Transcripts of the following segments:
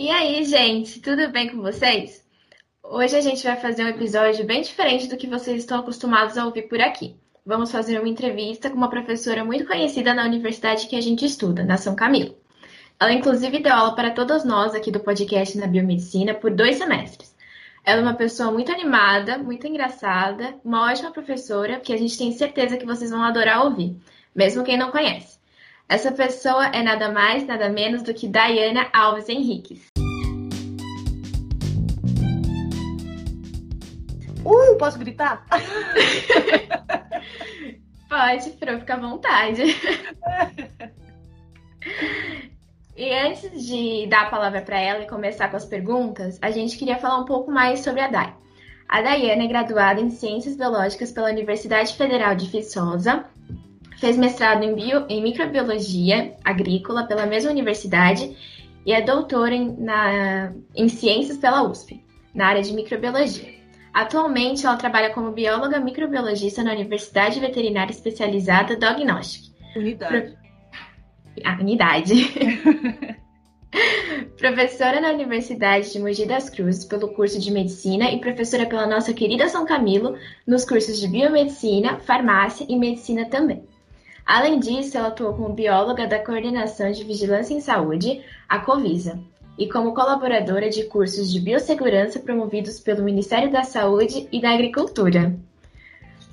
E aí, gente, tudo bem com vocês? Hoje a gente vai fazer um episódio bem diferente do que vocês estão acostumados a ouvir por aqui. Vamos fazer uma entrevista com uma professora muito conhecida na universidade que a gente estuda, na São Camilo. Ela, inclusive, deu aula para todas nós aqui do podcast na Biomedicina por dois semestres. Ela é uma pessoa muito animada, muito engraçada, uma ótima professora que a gente tem certeza que vocês vão adorar ouvir, mesmo quem não conhece. Essa pessoa é nada mais, nada menos do que Dayana Alves Henriques. Uh, posso gritar? Pode, para ficar à vontade. e antes de dar a palavra para ela e começar com as perguntas, a gente queria falar um pouco mais sobre a Day. A Dayana é graduada em Ciências Biológicas pela Universidade Federal de Viçosa Fez mestrado em, bio, em microbiologia agrícola pela mesma universidade e é doutora em, na, em ciências pela USP, na área de microbiologia. Atualmente, ela trabalha como bióloga microbiologista na Universidade Veterinária Especializada Dognostic. Unidade. Pro... Ah, unidade. professora na Universidade de Mogi das Cruzes pelo curso de Medicina e professora pela nossa querida São Camilo nos cursos de Biomedicina, Farmácia e Medicina também. Além disso, ela atuou como bióloga da Coordenação de Vigilância em Saúde, a Covisa, e como colaboradora de cursos de biossegurança promovidos pelo Ministério da Saúde e da Agricultura.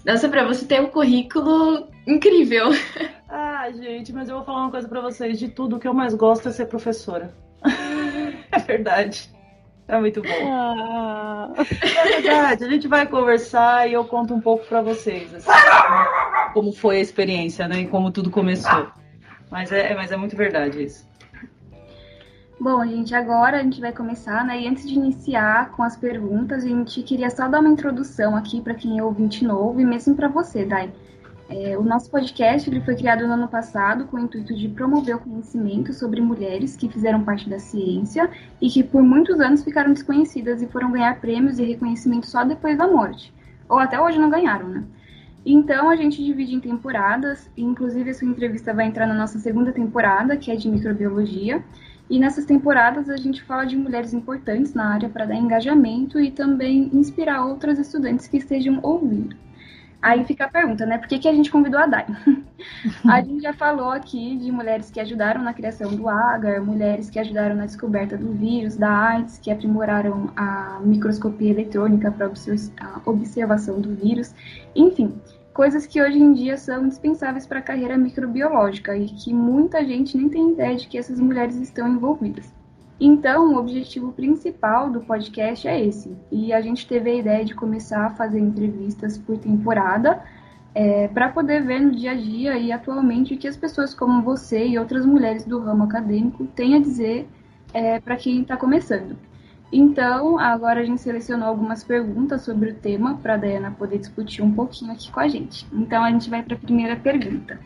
Nossa, para você ter um currículo incrível. Ah, gente, mas eu vou falar uma coisa para vocês. De tudo, o que eu mais gosto é ser professora. é verdade. É muito bom. Ah. É verdade, a gente vai conversar e eu conto um pouco para vocês, assim, como foi a experiência, né? E como tudo começou. Mas é, mas é muito verdade isso. Bom, gente, agora a gente vai começar, né? E antes de iniciar com as perguntas, a gente queria só dar uma introdução aqui para quem é ouvinte novo e mesmo para você, Dai. É, o nosso podcast ele foi criado no ano passado com o intuito de promover o conhecimento sobre mulheres que fizeram parte da ciência e que por muitos anos ficaram desconhecidas e foram ganhar prêmios e reconhecimento só depois da morte. Ou até hoje não ganharam, né? Então a gente divide em temporadas, inclusive essa entrevista vai entrar na nossa segunda temporada, que é de microbiologia. E nessas temporadas a gente fala de mulheres importantes na área para dar engajamento e também inspirar outras estudantes que estejam ouvindo. Aí fica a pergunta, né? Por que, que a gente convidou a Dai? a gente já falou aqui de mulheres que ajudaram na criação do agar, mulheres que ajudaram na descoberta do vírus, da AIDS, que aprimoraram a microscopia eletrônica para observação do vírus, enfim, coisas que hoje em dia são indispensáveis para a carreira microbiológica e que muita gente nem tem ideia de que essas mulheres estão envolvidas. Então, o objetivo principal do podcast é esse. E a gente teve a ideia de começar a fazer entrevistas por temporada é, para poder ver no dia a dia e atualmente o que as pessoas como você e outras mulheres do ramo acadêmico têm a dizer é, para quem está começando. Então, agora a gente selecionou algumas perguntas sobre o tema para a Dayana poder discutir um pouquinho aqui com a gente. Então, a gente vai para a primeira pergunta.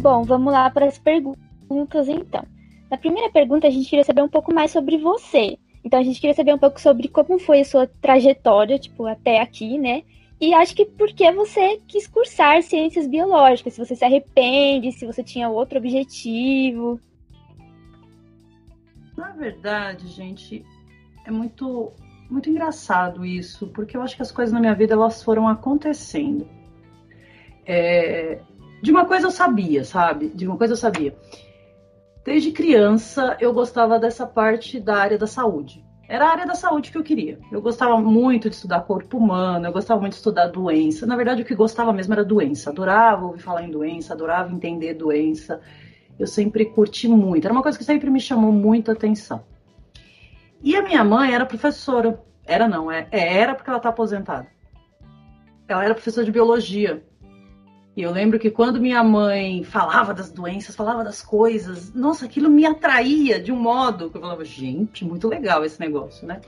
Bom, vamos lá para as perguntas então. Na primeira pergunta, a gente queria saber um pouco mais sobre você. Então, a gente queria saber um pouco sobre como foi a sua trajetória, tipo, até aqui, né? E acho que por que você quis cursar ciências biológicas, se você se arrepende, se você tinha outro objetivo. Na verdade, gente, é muito muito engraçado isso, porque eu acho que as coisas na minha vida elas foram acontecendo. É, de uma coisa eu sabia, sabe? De uma coisa eu sabia. Desde criança eu gostava dessa parte da área da saúde. Era a área da saúde que eu queria. Eu gostava muito de estudar corpo humano, eu gostava muito de estudar doença. Na verdade, o que gostava mesmo era doença. Adorava ouvir falar em doença, adorava entender doença. Eu sempre curti muito. Era uma coisa que sempre me chamou muito atenção. E a minha mãe era professora. Era não, é, é era porque ela está aposentada. Ela era professora de biologia. E eu lembro que quando minha mãe falava das doenças, falava das coisas, nossa, aquilo me atraía de um modo que eu falava, gente, muito legal esse negócio, né?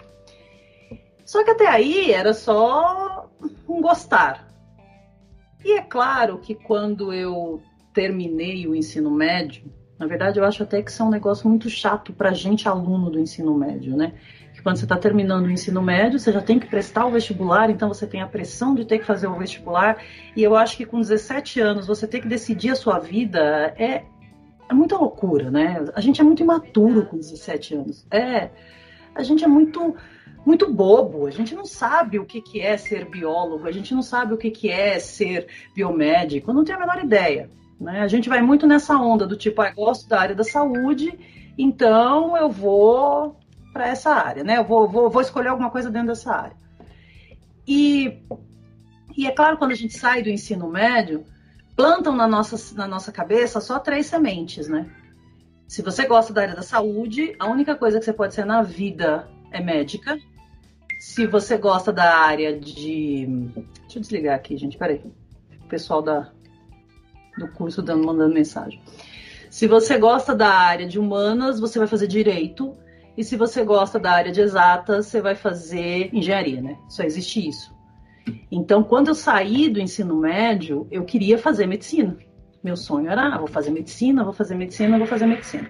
Só que até aí era só um gostar. E é claro que quando eu terminei o ensino médio, na verdade eu acho até que isso é um negócio muito chato para gente aluno do ensino médio, né? que quando você está terminando o ensino médio, você já tem que prestar o vestibular, então você tem a pressão de ter que fazer o vestibular. E eu acho que com 17 anos você ter que decidir a sua vida é, é muita loucura, né? A gente é muito imaturo com 17 anos. É, a gente é muito muito bobo. A gente não sabe o que, que é ser biólogo, a gente não sabe o que, que é ser biomédico, não tem a menor ideia. Né? A gente vai muito nessa onda do tipo, ah, gosto da área da saúde, então eu vou para essa área, né? Eu vou, vou, vou escolher alguma coisa dentro dessa área. E, e é claro, quando a gente sai do ensino médio, plantam na nossa, na nossa cabeça só três sementes, né? Se você gosta da área da saúde, a única coisa que você pode ser na vida é médica. Se você gosta da área de. Deixa eu desligar aqui, gente, peraí. O pessoal da, do curso dando, mandando mensagem. Se você gosta da área de humanas, você vai fazer direito. E se você gosta da área de exatas, você vai fazer engenharia, né? Só existe isso. Então, quando eu saí do ensino médio, eu queria fazer medicina. Meu sonho era, ah, vou fazer medicina, vou fazer medicina, vou fazer medicina.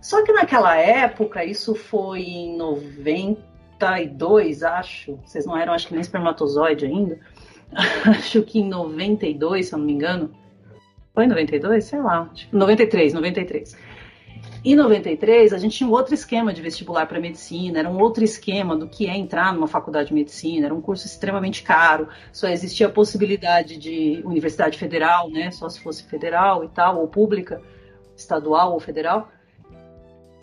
Só que naquela época, isso foi em 92, acho. Vocês não eram, acho que nem espermatozoide ainda. acho que em 92, se eu não me engano. Foi em 92? Sei lá. 93, 93. Em 93, a gente tinha um outro esquema de vestibular para medicina, era um outro esquema do que é entrar numa faculdade de medicina, era um curso extremamente caro, só existia a possibilidade de universidade federal, né, só se fosse federal e tal, ou pública, estadual ou federal.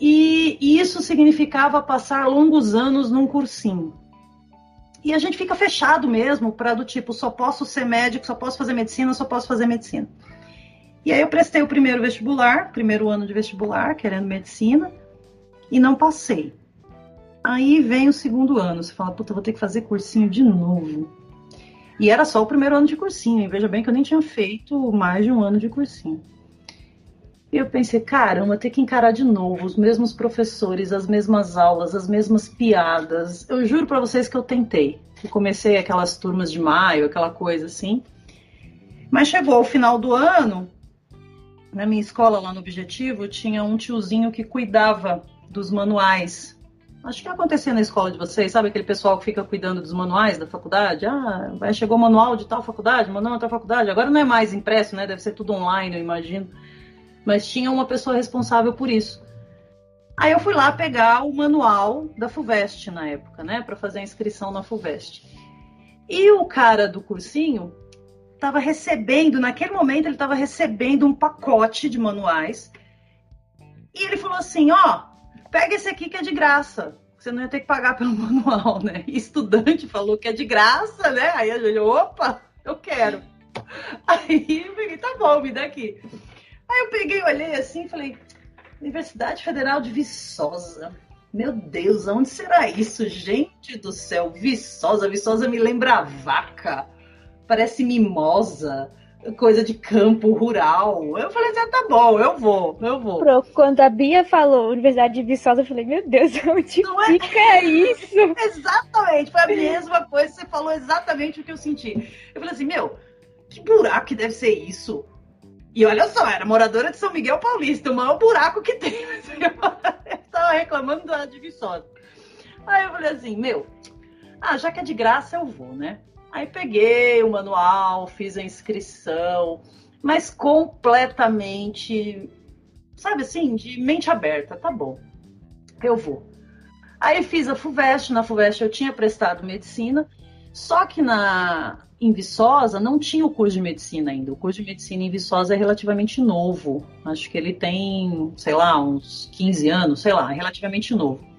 E, e isso significava passar longos anos num cursinho. E a gente fica fechado mesmo para do tipo, só posso ser médico, só posso fazer medicina, só posso fazer medicina. E aí eu prestei o primeiro vestibular, primeiro ano de vestibular, querendo medicina, e não passei. Aí vem o segundo ano, você fala, puta, vou ter que fazer cursinho de novo. E era só o primeiro ano de cursinho, e veja bem que eu nem tinha feito mais de um ano de cursinho. E eu pensei, caramba, ter que encarar de novo os mesmos professores, as mesmas aulas, as mesmas piadas. Eu juro para vocês que eu tentei. Eu comecei aquelas turmas de maio, aquela coisa assim. Mas chegou o final do ano, na minha escola lá no Objetivo, tinha um tiozinho que cuidava dos manuais. Acho que acontecia na escola de vocês, sabe aquele pessoal que fica cuidando dos manuais da faculdade? Ah, vai, chegou o manual de tal faculdade, manual de tal faculdade. Agora não é mais impresso, né? Deve ser tudo online, eu imagino. Mas tinha uma pessoa responsável por isso. Aí eu fui lá pegar o manual da FUVEST na época, né, para fazer a inscrição na FUVEST. E o cara do cursinho estava recebendo, naquele momento, ele estava recebendo um pacote de manuais. E ele falou assim: ó, pega esse aqui que é de graça. Você não ia ter que pagar pelo manual, né? E estudante falou que é de graça, né? Aí a gente, opa, eu quero. Aí eu peguei, tá bom, me dá aqui. Aí eu peguei, olhei assim e falei, Universidade Federal de Viçosa. Meu Deus, onde será isso? Gente do céu, Viçosa, Viçosa me lembra vaca parece mimosa, coisa de campo rural. Eu falei assim, ah, tá bom, eu vou, eu vou. Quando a Bia falou Universidade de Viçosa, eu falei, meu Deus, onde Não é? fica é? isso? exatamente, foi a mesma coisa, você falou exatamente o que eu senti. Eu falei assim, meu, que buraco que deve ser isso? E olha só, era moradora de São Miguel Paulista, o maior buraco que tem. Eu tava reclamando da de Viçosa. Aí eu falei assim, meu, ah, já que é de graça, eu vou, né? Aí peguei o manual, fiz a inscrição, mas completamente, sabe assim, de mente aberta, tá bom, eu vou. Aí fiz a FUVEST, na FUVEST eu tinha prestado medicina, só que na em Viçosa não tinha o curso de medicina ainda. O curso de medicina em Viçosa é relativamente novo. Acho que ele tem, sei lá, uns 15 anos, sei lá, é relativamente novo.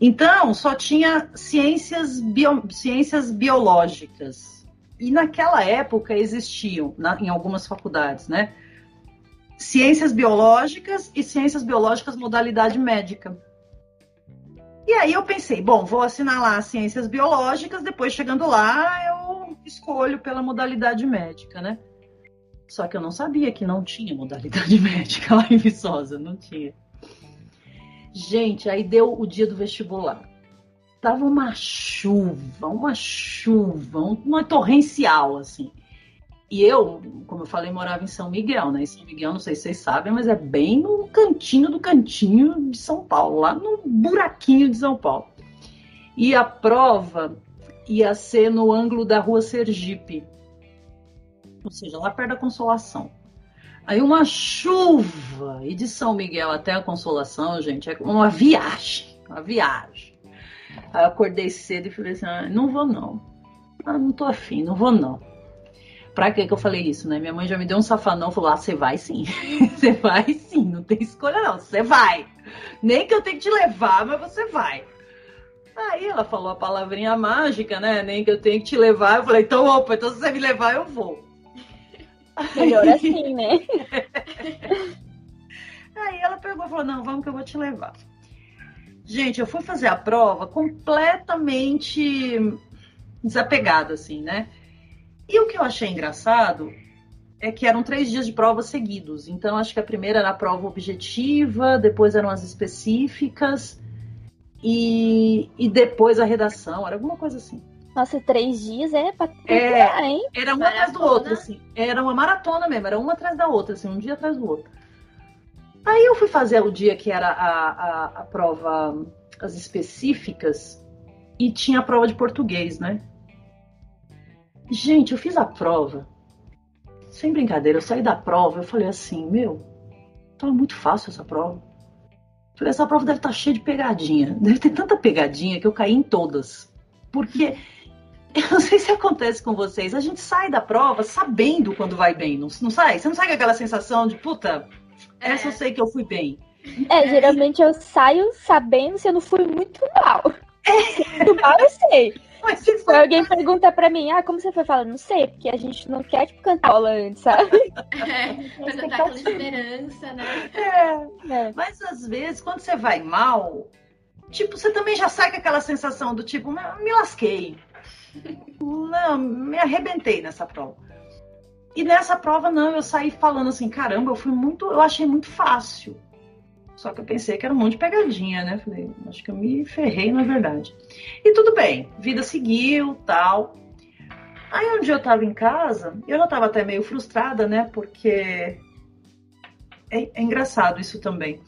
Então, só tinha ciências, bio, ciências biológicas. E naquela época existiam, na, em algumas faculdades, né? Ciências biológicas e ciências biológicas modalidade médica. E aí eu pensei, bom, vou assinar lá ciências biológicas, depois chegando lá eu escolho pela modalidade médica, né? Só que eu não sabia que não tinha modalidade médica lá em Viçosa, não tinha. Gente, aí deu o dia do vestibular. Tava uma chuva, uma chuva, uma torrencial, assim. E eu, como eu falei, morava em São Miguel, né? Em São Miguel, não sei se vocês sabem, mas é bem no cantinho do cantinho de São Paulo, lá no buraquinho de São Paulo. E a prova ia ser no ângulo da rua Sergipe, ou seja, lá perto da Consolação. Aí uma chuva, e de São Miguel até a Consolação, gente, é uma viagem, uma viagem. Aí eu acordei cedo e falei assim, ah, não vou não. Ah, não tô afim, não vou não. Pra que que eu falei isso, né? Minha mãe já me deu um safanão, falou, ah, você vai sim. Você vai sim, não tem escolha não, você vai. Nem que eu tenha que te levar, mas você vai. Aí ela falou a palavrinha mágica, né? Nem que eu tenha que te levar. Eu falei, então, opa, então se você me levar, eu vou. Melhor assim, né? Aí ela pegou e falou, não, vamos que eu vou te levar. Gente, eu fui fazer a prova completamente desapegada, assim, né? E o que eu achei engraçado é que eram três dias de prova seguidos. Então, acho que a primeira era a prova objetiva, depois eram as específicas e, e depois a redação, era alguma coisa assim. Nossa, três dias é pra é, hein? Era uma atrás do outro, assim. Era uma maratona mesmo, era uma atrás da outra, assim, um dia atrás do outro. Aí eu fui fazer o dia que era a, a, a prova, as específicas, e tinha a prova de português, né? Gente, eu fiz a prova. Sem brincadeira, eu saí da prova, eu falei assim, meu, tava muito fácil essa prova. Falei, essa prova deve estar tá cheia de pegadinha. Deve ter tanta pegadinha que eu caí em todas. Porque eu não sei se acontece com vocês. A gente sai da prova sabendo quando vai bem, não, não sai? Você não sai com aquela sensação de, puta, essa é. eu sei que eu fui bem. É, geralmente eu saio sabendo se eu não fui muito mal. É. Muito mal eu sei. Mas se for... alguém pergunta pra mim, ah, como você foi? Fala, não sei, porque a gente não quer, tipo, cantar aula antes, sabe? É, pra dar aquela esperança, né? É. é. Mas às vezes, quando você vai mal, tipo, você também já sai com aquela sensação do tipo, me lasquei. Não, me arrebentei nessa prova. E nessa prova, não, eu saí falando assim, caramba, eu fui muito, eu achei muito fácil. Só que eu pensei que era um monte de pegadinha, né? Falei, acho que eu me ferrei, na verdade. E tudo bem, vida seguiu, tal. Aí um dia eu tava em casa, eu já tava até meio frustrada, né? Porque é, é engraçado isso também.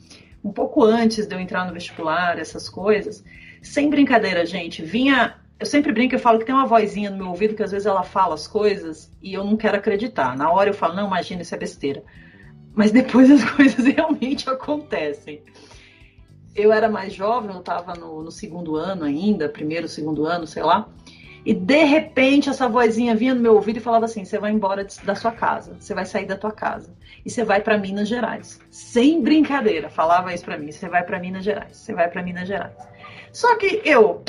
Um pouco antes de eu entrar no vestibular, essas coisas, sem brincadeira, gente, vinha eu sempre brinco, eu falo que tem uma vozinha no meu ouvido que às vezes ela fala as coisas e eu não quero acreditar. Na hora eu falo, não, imagina, isso é besteira mas depois as coisas realmente acontecem. Eu era mais jovem, eu estava no, no, segundo ano ainda, primeiro, segundo ano, sei lá. E de repente essa vozinha vinha no meu ouvido e falava assim: você vai embora da sua casa, você vai sair da tua casa e você vai para Minas Gerais. Sem brincadeira, falava isso para mim: você vai para Minas Gerais, você vai para Minas Gerais. Só que eu,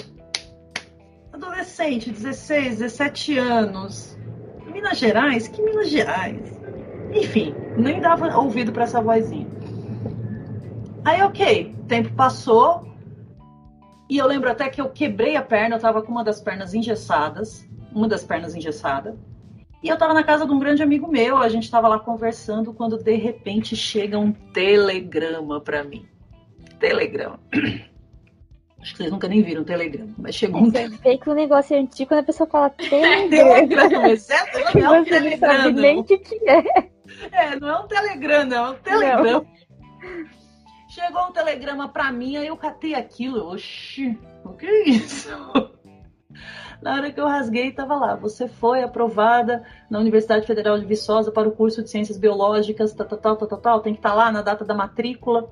adolescente, 16, 17 anos, Minas Gerais? Que Minas Gerais? Enfim, nem dava ouvido para essa vozinha. Aí, ok, tempo passou. E eu lembro até que eu quebrei a perna, eu tava com uma das pernas engessadas, uma das pernas engessada. E eu tava na casa de um grande amigo meu, a gente tava lá conversando quando de repente chega um telegrama para mim. Telegrama. Acho que vocês nunca nem viram telegrama, mas chegou um. Você vê que o negócio é antigo quando a pessoa fala telegrama. telegrama, exceto, não é um você não sabe nem o que, que é. É, não é um telegrama, não, é um telegrama. Chegou um telegrama pra mim, aí eu catei aquilo. Oxi, o que é isso? Na hora que eu rasguei, tava lá. Você foi aprovada na Universidade Federal de Viçosa para o curso de Ciências Biológicas, tal, tal, tal, tal, tal. Tem que estar tá lá na data da matrícula.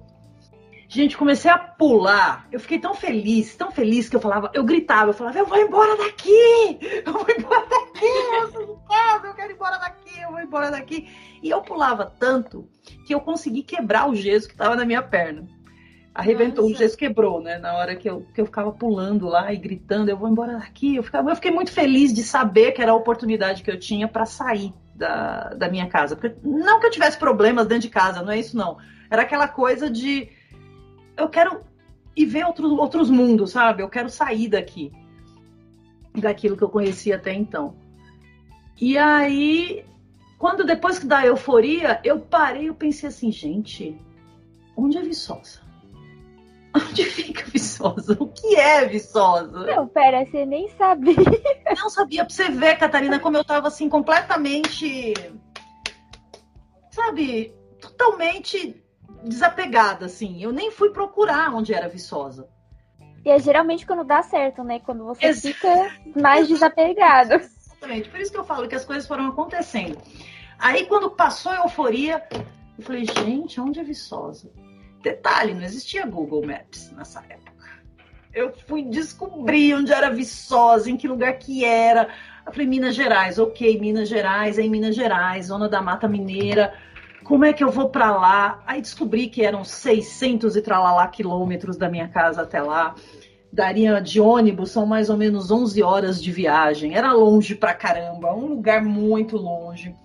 Gente, comecei a pular. Eu fiquei tão feliz, tão feliz que eu falava, eu gritava, eu falava, eu vou embora daqui! Eu vou embora daqui! Eu sou de casa, eu quero ir embora daqui, eu vou embora daqui. E eu pulava tanto que eu consegui quebrar o gesso que estava na minha perna. Arrebentou, Nossa. o gesso quebrou, né? Na hora que eu, que eu ficava pulando lá e gritando, eu vou embora daqui. Eu, ficava, eu fiquei muito feliz de saber que era a oportunidade que eu tinha para sair da, da minha casa. Porque, não que eu tivesse problemas dentro de casa, não é isso não. Era aquela coisa de eu quero ir ver outros, outros mundos, sabe? Eu quero sair daqui, daquilo que eu conhecia até então. E aí, quando depois da euforia, eu parei e pensei assim, gente, onde é Viçosa? Onde fica Viçosa? O que é Viçosa? Não, pera, você nem sabia. Não sabia, pra você ver, Catarina, como eu tava assim, completamente. Sabe, totalmente desapegada, assim. Eu nem fui procurar onde era Viçosa. E é geralmente quando dá certo, né? Quando você Ex fica mais desapegado. Exatamente. Por isso que eu falo que as coisas foram acontecendo. Aí quando passou a euforia, eu falei, gente, onde é Viçosa? Detalhe, não existia Google Maps nessa época. Eu fui descobrir onde era Viçosa, em que lugar que era. Eu falei, Minas Gerais, ok, Minas Gerais, é em Minas Gerais, zona da Mata Mineira. Como é que eu vou para lá? Aí descobri que eram 600 e tralalá quilômetros da minha casa até lá. Daria de ônibus, são mais ou menos 11 horas de viagem. Era longe pra caramba, um lugar muito longe.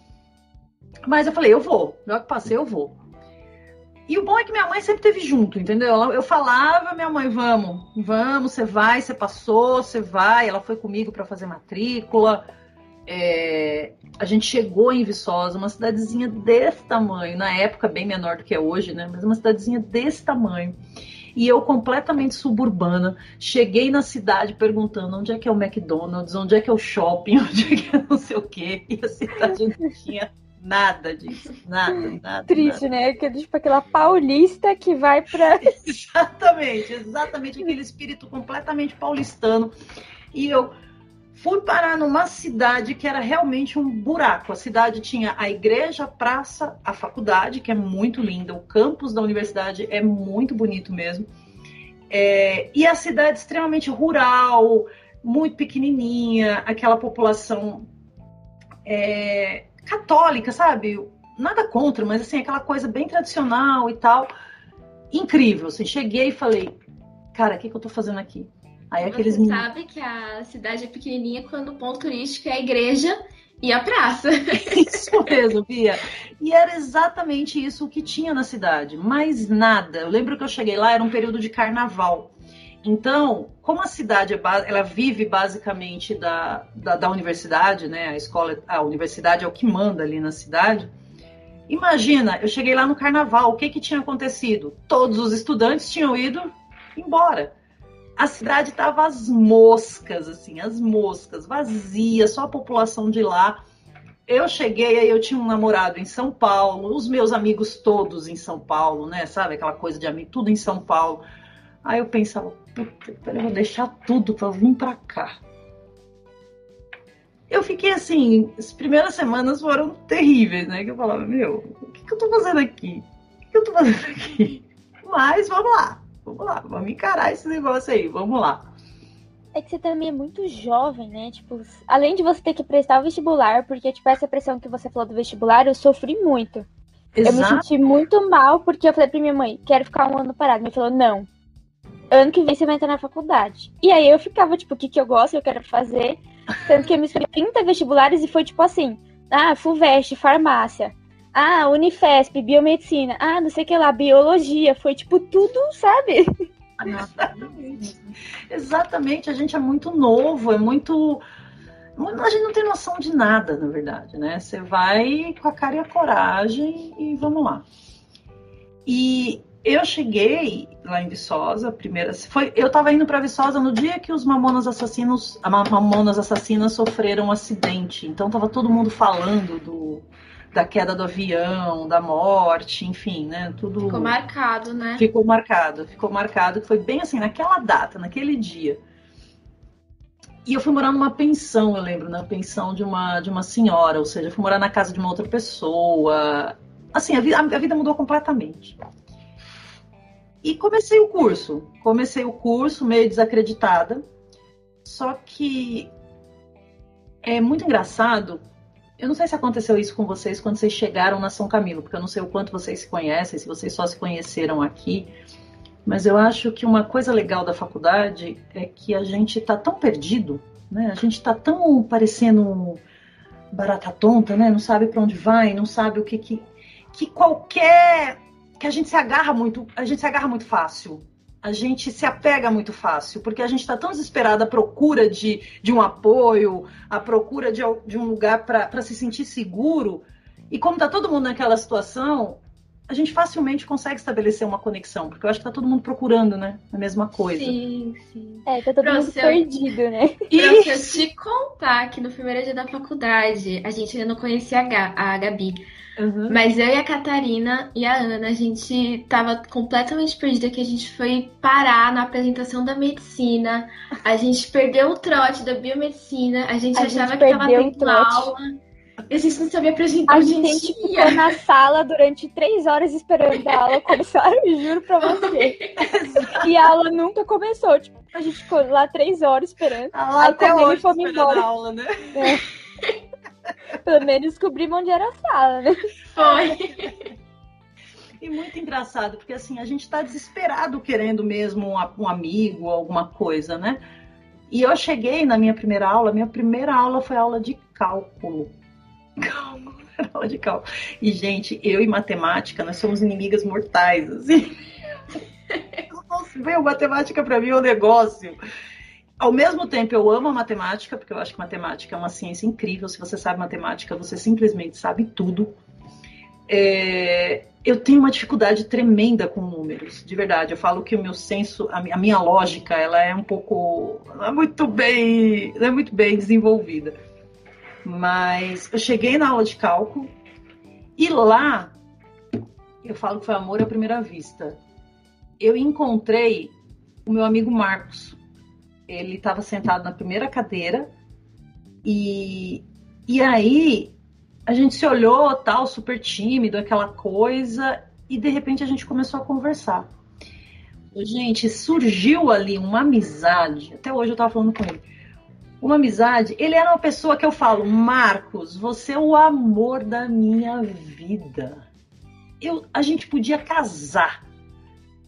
Mas eu falei, eu vou. Já que passei, eu vou. E o bom é que minha mãe sempre teve junto, entendeu? Eu falava, minha mãe, vamos, vamos, você vai, você passou, você vai. Ela foi comigo para fazer matrícula. É, a gente chegou em Viçosa, uma cidadezinha desse tamanho, na época bem menor do que é hoje, né? Mas uma cidadezinha desse tamanho. E eu completamente suburbana, cheguei na cidade perguntando onde é que é o McDonald's, onde é que é o shopping, onde é que é não sei o quê. E a cidade não tinha Nada disso, nada, nada. Triste, nada. né? Aquele, tipo aquela paulista que vai pra. exatamente, exatamente aquele espírito completamente paulistano. E eu fui parar numa cidade que era realmente um buraco. A cidade tinha a igreja, a praça, a faculdade, que é muito linda, o campus da universidade é muito bonito mesmo. É, e a cidade extremamente rural, muito pequenininha, aquela população é, católica, sabe? Nada contra, mas assim, aquela coisa bem tradicional e tal. Incrível, assim, cheguei e falei, cara, o que, que eu tô fazendo aqui? Aí aqueles Você sabe que a cidade é pequenininha quando o ponto turístico é a igreja e a praça. Isso mesmo, Bia. E era exatamente isso que tinha na cidade, mais nada. Eu lembro que eu cheguei lá, era um período de carnaval. Então, como a cidade é ela vive basicamente da, da, da, universidade, né? A escola, a universidade é o que manda ali na cidade. Imagina, eu cheguei lá no carnaval, o que que tinha acontecido? Todos os estudantes tinham ido embora. A cidade estava às moscas, assim, as moscas, vazia, só a população de lá. Eu cheguei, aí eu tinha um namorado em São Paulo, os meus amigos todos em São Paulo, né? Sabe aquela coisa de amigo, tudo em São Paulo. Aí eu pensava, puta, eu vou deixar tudo para vir para cá. Eu fiquei assim, as primeiras semanas foram terríveis, né? Que eu falava, meu, o que, que eu tô fazendo aqui? O que, que eu tô fazendo aqui? Mas vamos lá, vamos lá, vamos encarar esse negócio aí, vamos lá. É que você também é muito jovem, né? Tipo, além de você ter que prestar o vestibular, porque, tipo, essa pressão que você falou do vestibular, eu sofri muito. Exato. Eu me senti muito mal, porque eu falei pra minha mãe, quero ficar um ano parado. Minha mãe falou, não, ano que vem você vai entrar na faculdade. E aí eu ficava, tipo, o que, que eu gosto, eu quero fazer. Tanto que eu me inscrevi 30 vestibulares e foi tipo assim: ah, FUVEST, farmácia. Ah, Unifesp, biomedicina. Ah, não sei o que lá, biologia. Foi tipo tudo, sabe? Exatamente. Exatamente. A gente é muito novo, é muito. A gente não tem noção de nada, na verdade, né? Você vai com a cara e a coragem e vamos lá. E eu cheguei lá em Viçosa, primeira, foi, eu estava indo para Viçosa no dia que os Mamonas Assassinos, a Mamonas Assassinas sofreram um acidente. Então tava todo mundo falando do da queda do avião, da morte, enfim, né? Tudo ficou marcado, né? Ficou marcado, ficou marcado, foi bem assim naquela data, naquele dia. E eu fui morar numa pensão, eu lembro, na pensão de uma de uma senhora, ou seja, fui morar na casa de uma outra pessoa. Assim, a vida, a vida mudou completamente. E comecei o curso. Comecei o curso meio desacreditada. Só que é muito engraçado. Eu não sei se aconteceu isso com vocês quando vocês chegaram na São Camilo, porque eu não sei o quanto vocês se conhecem, se vocês só se conheceram aqui. Mas eu acho que uma coisa legal da faculdade é que a gente está tão perdido, né? A gente está tão parecendo barata tonta, né? Não sabe para onde vai, não sabe o que que que qualquer que a gente se agarra muito, a gente se agarra muito fácil. A gente se apega muito fácil, porque a gente está tão desesperado à procura de, de um apoio, à procura de, de um lugar para se sentir seguro. E como está todo mundo naquela situação, a gente facilmente consegue estabelecer uma conexão, porque eu acho que tá todo mundo procurando, né? A mesma coisa. Sim, sim. É, tá todo pra mundo perdido, né? E pra eu te contar que no primeiro dia da faculdade, a gente ainda não conhecia a, a Gabi. Uhum. Mas eu e a Catarina e a Ana, a gente tava completamente perdida que a gente foi parar na apresentação da medicina. A gente perdeu o trote da biomedicina. A gente a achava gente que tava tendo aula. A gente não sabia apresentar A gente dia. ficou na sala durante três horas esperando a aula começar, eu juro pra você. E a aula nunca começou. Tipo, a gente ficou lá três horas esperando. Lá Aí até e hoje esperando embora. a aula, né? Pelo menos descobrimos onde era a sala, né? Foi. E muito engraçado, porque assim, a gente tá desesperado querendo mesmo um, um amigo, alguma coisa, né? E eu cheguei na minha primeira aula, minha primeira aula foi aula de cálculo. Cálculo, era aula de cálculo. E, gente, eu e matemática, nós somos inimigas mortais, assim. Meu, matemática pra mim é um negócio. Ao mesmo tempo, eu amo a matemática, porque eu acho que matemática é uma ciência incrível. Se você sabe matemática, você simplesmente sabe tudo. É, eu tenho uma dificuldade tremenda com números, de verdade. Eu falo que o meu senso, a mi- a minha lógica, ela é um pouco, é muito bem, é muito bem desenvolvida. Mas eu cheguei na aula de cálculo e lá eu falo que foi amor à primeira vista. Eu encontrei o meu amigo Marcos. Ele estava sentado na primeira cadeira e, e aí a gente se olhou, tal, super tímido, aquela coisa, e de repente a gente começou a conversar. Gente, surgiu ali uma amizade. Até hoje eu tava falando com ele. Uma amizade. Ele era uma pessoa que eu falo, Marcos, você é o amor da minha vida. Eu, a gente podia casar.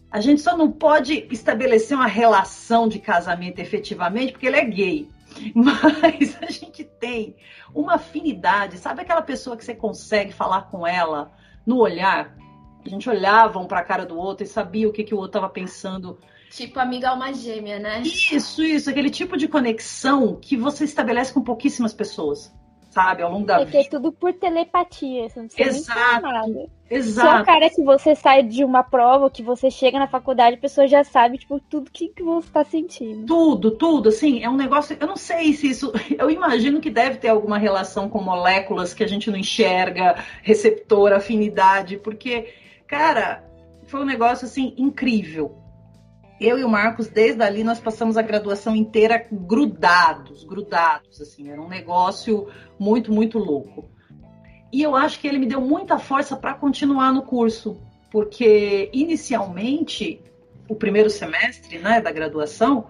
A gente só não pode estabelecer uma relação de casamento efetivamente, porque ele é gay. Mas a gente tem uma afinidade. Sabe aquela pessoa que você consegue falar com ela no olhar? A gente olhava um para a cara do outro e sabia o que, que o outro estava pensando. Tipo, amiga alma gêmea, né? Isso, isso, aquele tipo de conexão que você estabelece com pouquíssimas pessoas, sabe, ao longo da Porque é vida. tudo por telepatia, você não precisa Exato. nada. Só a Exato. cara que você sai de uma prova, que você chega na faculdade, a pessoa já sabe, tipo, tudo que, que você tá sentindo. Tudo, tudo, assim, é um negócio. Eu não sei se isso. Eu imagino que deve ter alguma relação com moléculas que a gente não enxerga, receptor, afinidade, porque, cara, foi um negócio assim incrível. Eu e o Marcos, desde ali, nós passamos a graduação inteira grudados, grudados, assim, era um negócio muito, muito louco. E eu acho que ele me deu muita força para continuar no curso, porque inicialmente o primeiro semestre né, da graduação,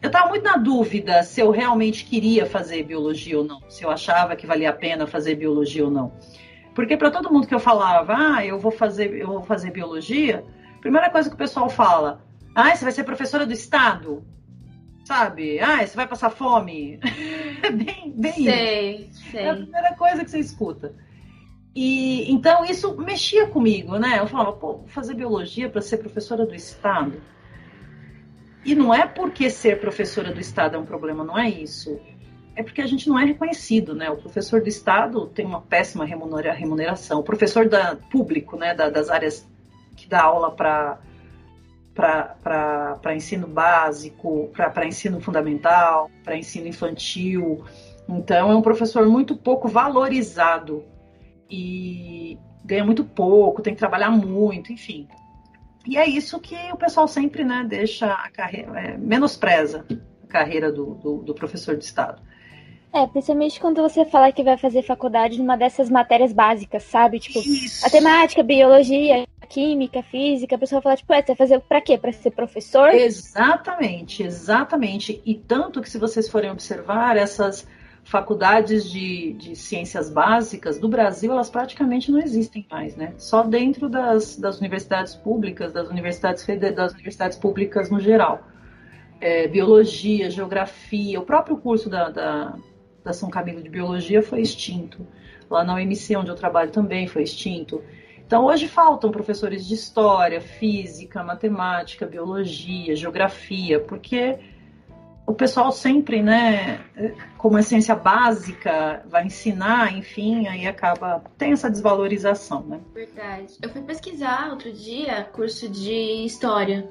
eu estava muito na dúvida se eu realmente queria fazer biologia ou não, se eu achava que valia a pena fazer biologia ou não. Porque para todo mundo que eu falava, ah, eu vou fazer, eu vou fazer biologia, primeira coisa que o pessoal fala, ah, você vai ser professora do estado, sabe? Ah, você vai passar fome. bem, bem isso. Sei, É a sei. primeira coisa que você escuta. E então isso mexia comigo, né? Eu falava, pô, vou fazer biologia para ser professora do estado. E não é porque ser professora do estado é um problema, não é isso. É porque a gente não é reconhecido, né? O professor do estado tem uma péssima remunera- remuneração. O professor da público, né, da- das áreas que dá aula para para ensino básico, para ensino fundamental, para ensino infantil, então, é um professor muito pouco valorizado e ganha muito pouco, tem que trabalhar muito, enfim. E é isso que o pessoal sempre né, deixa a carreira, é, menospreza a carreira do, do, do professor de Estado. É, principalmente quando você fala que vai fazer faculdade numa dessas matérias básicas, sabe? Tipo, Isso. matemática, biologia, química, física, a pessoa fala, tipo, é, você vai fazer pra quê? Pra ser professor? Exatamente, exatamente. E tanto que se vocês forem observar, essas faculdades de, de ciências básicas do Brasil, elas praticamente não existem mais, né? Só dentro das, das universidades públicas, das universidades, das universidades públicas no geral. É, biologia, geografia, o próprio curso da, da, da São Camilo de Biologia foi extinto. Lá na UMC, onde eu trabalho, também foi extinto. Então, hoje faltam professores de história, física, matemática, biologia, geografia, porque o pessoal sempre, né, como essência básica, vai ensinar, enfim, aí acaba. tem essa desvalorização, né? Verdade. Eu fui pesquisar outro dia curso de história.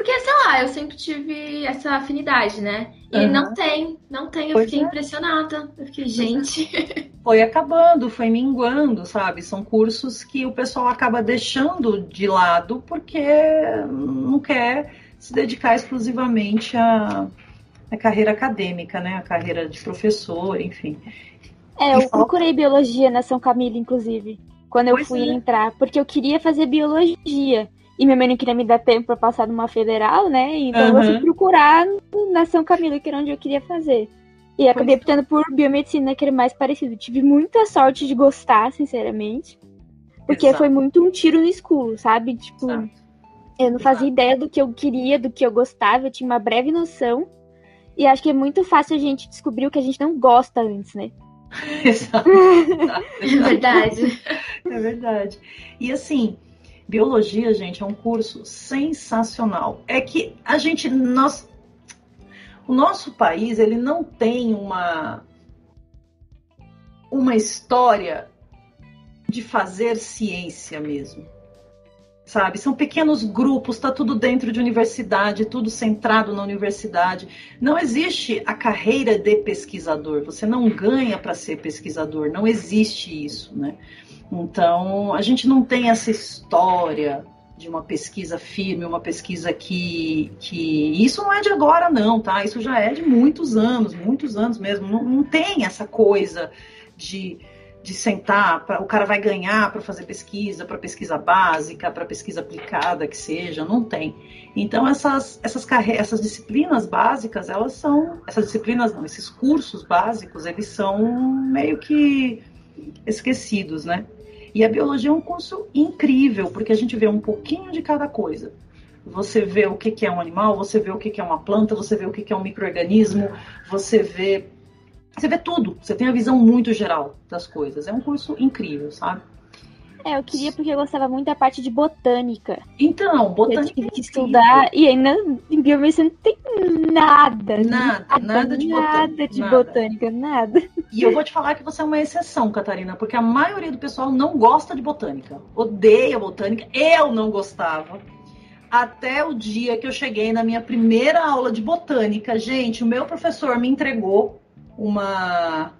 Porque, sei lá, eu sempre tive essa afinidade, né? E Uhum. não tem, não tem. Eu Pois fiquei é. impressionada. Eu fiquei, gente. Foi acabando, foi minguando, sabe? São cursos que o pessoal acaba deixando de lado porque não quer se dedicar exclusivamente à, à carreira acadêmica, né? A carreira de professor, enfim. É, eu procurei biologia na São Camilo, inclusive, quando eu pois fui é. entrar, porque eu queria fazer biologia. E minha mãe não queria me dar tempo para passar numa federal, né? Então uhum. eu fui procurar na São Camilo, que era onde eu queria fazer. E acabei optando por biomedicina, que era mais parecido. Tive muita sorte de gostar, sinceramente. Porque Exato. foi muito um tiro no escuro, sabe? Tipo, Exato. eu não fazia Exato. ideia do que eu queria, do que eu gostava, eu tinha uma breve noção. E acho que é muito fácil a gente descobrir o que a gente não gosta antes, né? Exato. é verdade. É verdade. E assim, biologia, gente, é um curso sensacional. É que a gente, nós, o nosso país, ele não tem uma uma história de fazer ciência mesmo sabe? São pequenos grupos, está tudo dentro de universidade, tudo centrado na universidade. Não existe a carreira de pesquisador, você não ganha para ser pesquisador, não existe isso, né? Então, a gente não tem essa história de uma pesquisa firme, uma pesquisa que, que. Isso não é de agora, não, tá? Isso já é de muitos anos, muitos anos mesmo. Não, não tem essa coisa de de sentar, pra, o cara vai ganhar para fazer pesquisa, para pesquisa básica, para pesquisa aplicada que seja, não tem. Então essas essas essas disciplinas básicas, elas são, essas disciplinas não, esses cursos básicos, eles são meio que esquecidos, né? E a biologia é um curso incrível, porque a gente vê um pouquinho de cada coisa. Você vê o que é um animal, você vê o que é uma planta, você vê o que é um microorganismo, você vê você vê tudo, você tem a visão muito geral das coisas. É um curso incrível, sabe? É, eu queria porque eu gostava muito da parte de botânica. Então, botânica. Eu tive que estudar e ainda em biomedicina não tem nada. Nada, nada, nada de nada botânica. Nada de botânica, nada. E eu vou te falar que você é uma exceção, Catarina, porque a maioria do pessoal não gosta de botânica. Odeia botânica. Eu não gostava. Até o dia que eu cheguei na minha primeira aula de botânica. Gente, o meu professor me entregou uma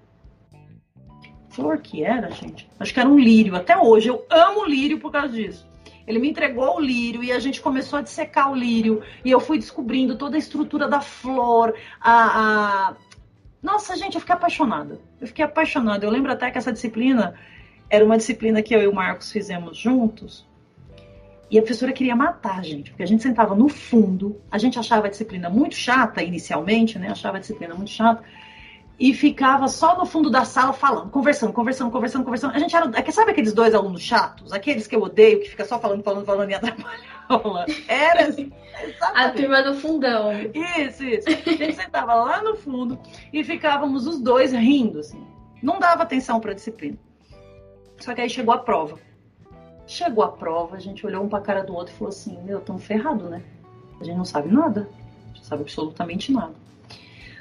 flor que era, gente? Acho que era um lírio. Até hoje eu amo lírio por causa disso. Ele me entregou o lírio e a gente começou a dissecar o lírio e eu fui descobrindo toda a estrutura da flor, a, a... Nossa, gente, eu fiquei apaixonada. Eu fiquei apaixonada. Eu lembro até que essa disciplina era uma disciplina que eu e o Marcos fizemos juntos. E a professora queria matar a gente, porque a gente sentava no fundo, a gente achava a disciplina muito chata inicialmente, né? Achava a disciplina muito chata e ficava só no fundo da sala falando, conversando, conversando, conversando, conversando. A gente era. É sabe aqueles dois alunos chatos? Aqueles que eu odeio, que fica só falando, falando, falando e atrapalha a aula? Era assim. A turma do fundão. Isso, isso. A gente sentava lá no fundo e ficávamos os dois rindo, assim. Não dava atenção para a disciplina. Só que aí chegou a prova. Chegou a prova, a gente olhou um para a cara do outro e falou assim: Meu, estamos ferrados, né? A gente não sabe nada. A gente não sabe absolutamente nada.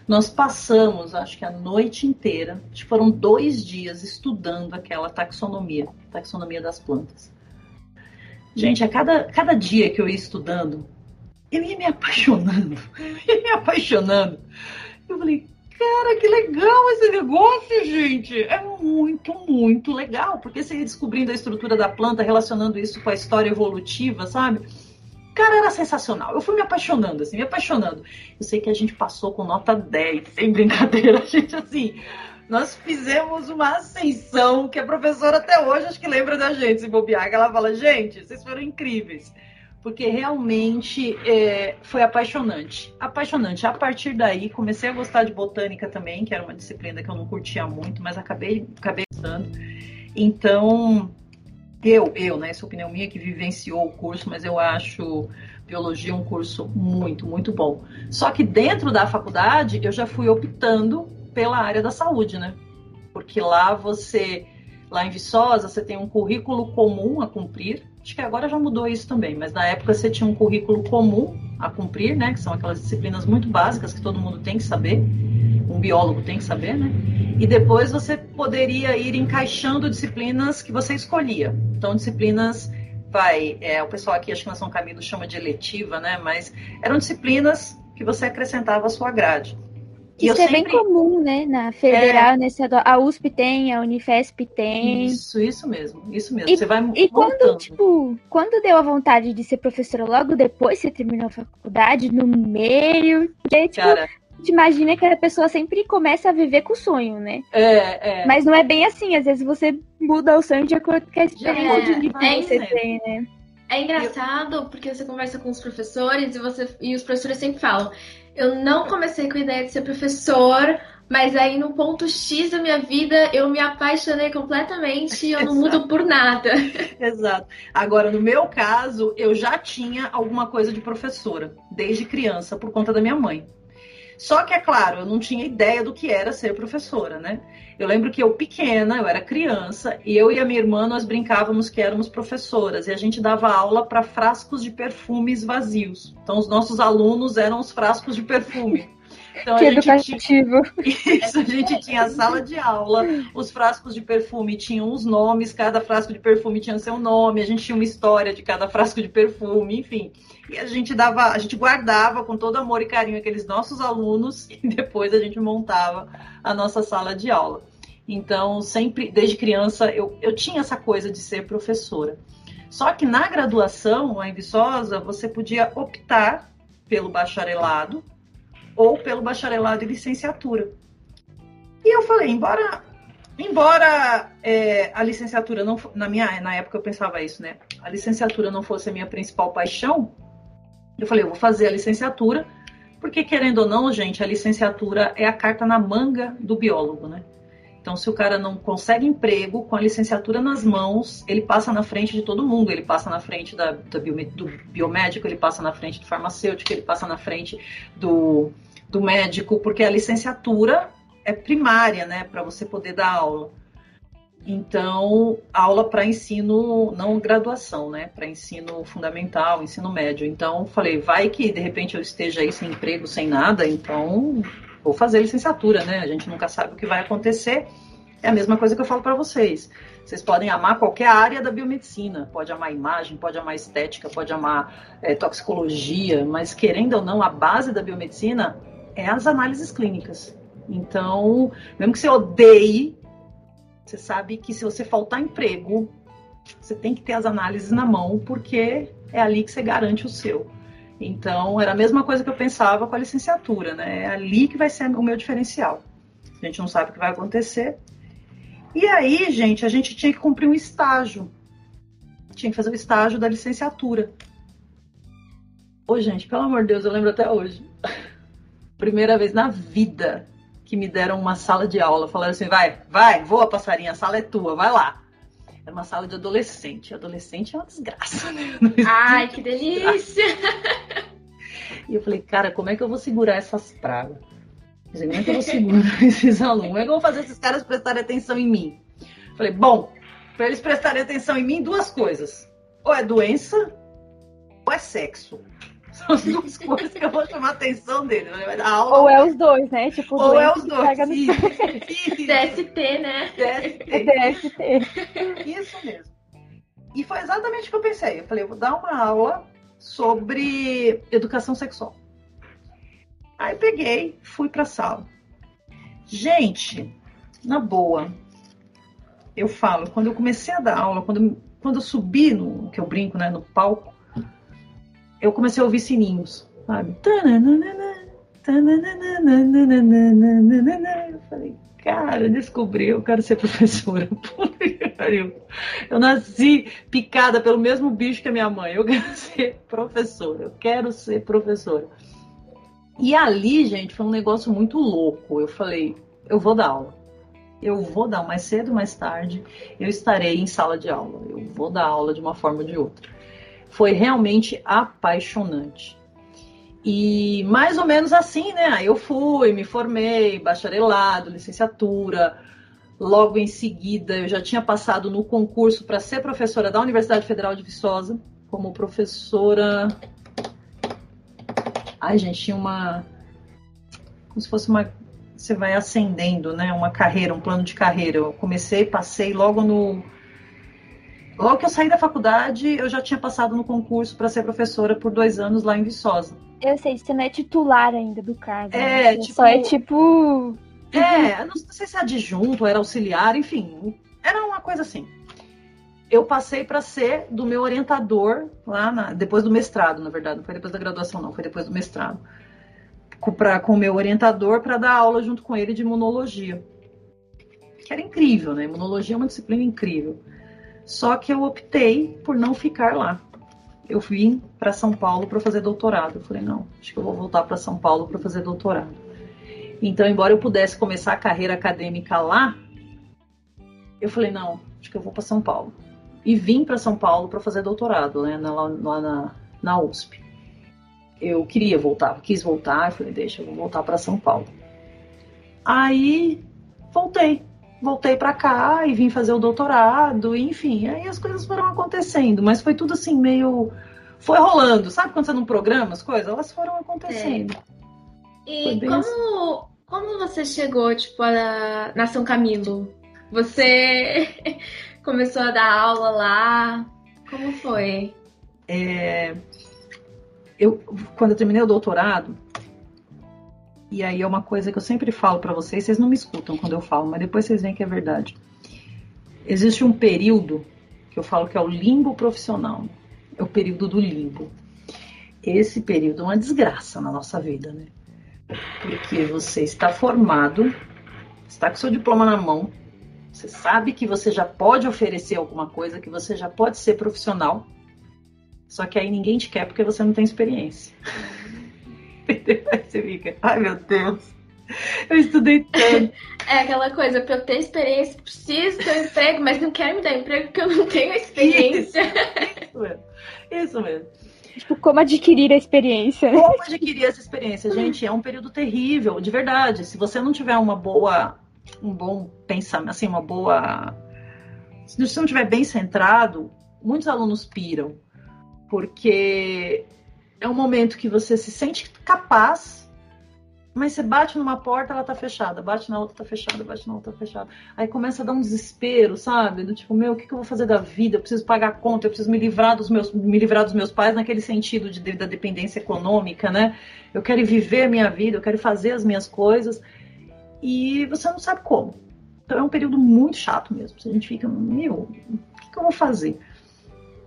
Nós passamos, acho que a noite inteira, acho que foram dois dias estudando aquela taxonomia, taxonomia das plantas. Gente, a cada, cada dia que eu ia estudando, eu ia me apaixonando, ia me apaixonando. Eu falei, cara, que legal esse negócio, gente. É muito, muito legal, porque você ia descobrindo a estrutura da planta, relacionando isso com a história evolutiva, sabe? Cara, era sensacional. Eu fui me apaixonando, assim, me apaixonando. Eu sei que a gente passou com nota 10, sem brincadeira. A gente, assim, nós fizemos uma ascensão que a professora até hoje acho que lembra da gente, se bobear, que ela fala, gente, vocês foram incríveis. Porque realmente é, foi apaixonante. Apaixonante. A partir daí, comecei a gostar de botânica também, que era uma disciplina que eu não curtia muito, mas acabei, acabei gostando. Então, eu, eu, né, essa opinião minha que vivenciou o curso, mas eu acho biologia um curso muito, muito bom. Só que dentro da faculdade eu já fui optando pela área da saúde, né? Porque lá você, lá em Viçosa, você tem um currículo comum a cumprir. Acho que agora já mudou isso também, mas na época você tinha um currículo comum a cumprir, né? Que são aquelas disciplinas muito básicas que todo mundo tem que saber, biólogo tem que saber, né? E depois você poderia ir encaixando disciplinas que você escolhia. Então, disciplinas vai, é, o pessoal aqui acho que na São Camilo chama de eletiva, né? Mas eram disciplinas que você acrescentava à sua grade. E Isso é sempre... bem comum, né? Na federal, é... nesse, a USP tem, a Unifesp tem. Isso, isso mesmo, isso mesmo. E, você vai E quando, tipo, quando deu a vontade de ser professora logo depois que você terminou a faculdade, no meio, porque, tipo, Cara, gente imagina que a pessoa sempre começa a viver com o sonho, né? É, é. Mas não é bem assim. Às vezes você muda o sonho de acordo com a experiência É, de vida é que você tem, né? É engraçado porque você conversa com os professores e, você, e os professores sempre falam: Eu não comecei com a ideia de ser professor, mas aí no ponto X da minha vida eu me apaixonei completamente e eu não mudo por nada. Exato. Agora, no meu caso, eu já tinha alguma coisa de professora, desde criança, por conta da minha mãe. Só que, é claro, eu não tinha ideia do que era ser professora, né? Eu lembro que eu, pequena, eu era criança, e eu e a minha irmã, nós brincávamos que éramos professoras, e a gente dava aula para frascos de perfumes vazios. Então, os nossos alunos eram os frascos de perfume. Então, Que a gente tinha... educativo. Isso, a gente tinha a sala de aula, os frascos de perfume tinham os nomes, cada frasco de perfume tinha seu nome, a gente tinha uma história de cada frasco de perfume, enfim. E a gente dava, a gente guardava com todo amor e carinho aqueles nossos alunos e depois a gente montava a nossa sala de aula. Então, sempre, desde criança, eu, eu tinha essa coisa de ser professora. Só que na graduação, lá em Viçosa, você podia optar pelo bacharelado ou pelo bacharelado e licenciatura. E eu falei, embora, embora é, a licenciatura não na minha na época eu pensava isso, né? A licenciatura não fosse a minha principal paixão, eu falei, eu vou fazer a licenciatura, porque querendo ou não, gente, a licenciatura é a carta na manga do biólogo, né? Então, se o cara não consegue emprego com a licenciatura nas mãos, ele passa na frente de todo mundo. Ele passa na frente da, da do biomédico, ele passa na frente do farmacêutico, ele passa na frente do, do médico, porque a licenciatura é primária, né, para você poder dar aula. Então, aula para ensino, não graduação, né, para ensino fundamental, ensino médio. Então, falei, vai que de repente eu esteja aí sem emprego, sem nada, então vou fazer licenciatura, né? A gente nunca sabe o que vai acontecer. É a mesma coisa que eu falo para vocês. Vocês podem amar qualquer área da biomedicina, pode amar imagem, pode amar estética, pode amar é, toxicologia, mas querendo ou não, a base da biomedicina é as análises clínicas. Então, mesmo que você odeie, você sabe que se você faltar emprego, você tem que ter as análises na mão, porque é ali que você garante o seu. Então, era a mesma coisa que eu pensava com a licenciatura, né? É ali que vai ser o meu diferencial. A gente não sabe o que vai acontecer. E aí, gente, a gente tinha que cumprir um estágio. Tinha que fazer o estágio da licenciatura. Ô, gente, pelo amor de Deus, eu lembro até hoje. Primeira vez na vida que me deram uma sala de aula. Falaram assim, vai, vai, voa, passarinha, a sala é tua, vai lá. Era uma sala de adolescente. Adolescente é uma desgraça, né? Ai, que delícia! E eu falei, cara, como é que eu vou segurar essas pragas? Como é que eu vou segurar esses alunos? Como é que eu vou fazer esses caras prestarem atenção em mim? Falei, bom, para eles prestarem atenção em mim, duas coisas. Ou é doença, ou é sexo. São as duas coisas que eu vou chamar a atenção deles. Aula, Ou é os dois, né? Tipo, ou é os dois. pega no Isso, isso. DST, né? DST. DST. Isso mesmo. E foi exatamente o que eu pensei. Eu falei, eu vou dar uma aula sobre educação sexual. Aí peguei, fui pra sala. Gente, na boa, eu falo, quando eu comecei a dar aula, quando, eu- quando eu subi no, que eu brinco, né, no palco, eu comecei a ouvir sininhos, sabe? Eu falei, cara, descobri, eu quero ser professora. Eu nasci picada pelo mesmo bicho que a minha mãe. Eu quero ser professora. Eu quero ser professora. E ali, gente, foi um negócio muito louco. Eu falei, eu vou dar aula. Eu vou dar mais cedo, mais tarde. Eu estarei em sala de aula. Eu vou dar aula de uma forma ou de outra. Foi realmente apaixonante. E mais ou menos assim, né? Eu fui, me formei, bacharelado, licenciatura. Logo em seguida, eu já tinha passado no concurso para ser professora da Universidade Federal de Viçosa, como professora. Ai, gente, tinha uma. Como se fosse uma. Você vai ascendendo, né? Uma carreira, um plano de carreira. Eu comecei, passei logo no. Logo que eu saí da faculdade, eu já tinha passado no concurso para ser professora por dois anos lá em Viçosa. Eu sei, você não é titular ainda do cargo. É, né? Tipo- Só é tipo. É, eu não sei se é adjunto, era auxiliar, enfim, era uma coisa assim. Eu passei para ser do meu orientador lá na- depois do mestrado, na verdade, não foi depois da graduação, não, foi depois do mestrado. com o meu orientador para dar aula junto com ele de imunologia. Que era incrível, né? Imunologia é uma disciplina incrível. Só que eu optei por não ficar lá. Eu vim para São Paulo para fazer doutorado. Eu falei, não, acho que eu vou voltar para São Paulo para fazer doutorado. Então, embora eu pudesse começar a carreira acadêmica lá, eu falei, não, acho que eu vou para São Paulo. E vim para São Paulo para fazer doutorado, né, lá, lá na, na USP. Eu queria voltar, quis voltar, eu falei, deixa, eu vou voltar para São Paulo. Aí voltei, voltei para cá e vim fazer o doutorado, enfim, aí as coisas foram acontecendo, mas foi tudo assim meio foi rolando, sabe quando você não programa as coisas? Elas foram acontecendo. É. E como, assim. como você chegou, tipo, a, na São Camilo? Você começou a dar aula lá? Como foi? É, eu, quando eu terminei o doutorado, e aí é uma coisa que eu sempre falo para vocês, vocês não me escutam quando eu falo, mas depois vocês veem que é verdade. Existe um período que eu falo que é o limbo profissional. É o período do limbo. Esse período é uma desgraça na nossa vida, né? Porque você está formado, está com seu diploma na mão, você sabe que você já pode oferecer alguma coisa, que você já pode ser profissional, só que aí ninguém te quer porque você não tem experiência. Aí você fica, ai meu Deus, eu estudei tanto. É aquela coisa, pra eu ter experiência, preciso ter um emprego, mas não quero me dar emprego porque eu não tenho experiência. Isso, isso mesmo. Isso mesmo. Tipo, como adquirir a experiência. Como adquirir essa experiência, gente? É um período terrível, de verdade. Se você não tiver uma boa, um bom pensamento, assim, uma boa. Se você não estiver bem centrado, muitos alunos piram. Porque é um momento que você se sente capaz, mas você bate numa porta, ela tá fechada, bate na outra, tá fechada, bate na outra, tá fechada. Aí começa a dar um desespero, sabe? Do tipo, meu, o que, que eu vou fazer da vida? Eu preciso pagar a conta, eu preciso me livrar dos meus, me livrar dos meus pais naquele sentido de, da dependência econômica, né? Eu quero viver a minha vida, eu quero fazer as minhas coisas. E você não sabe como. Então é um período muito chato mesmo. A gente fica, meu, o que, que eu vou fazer?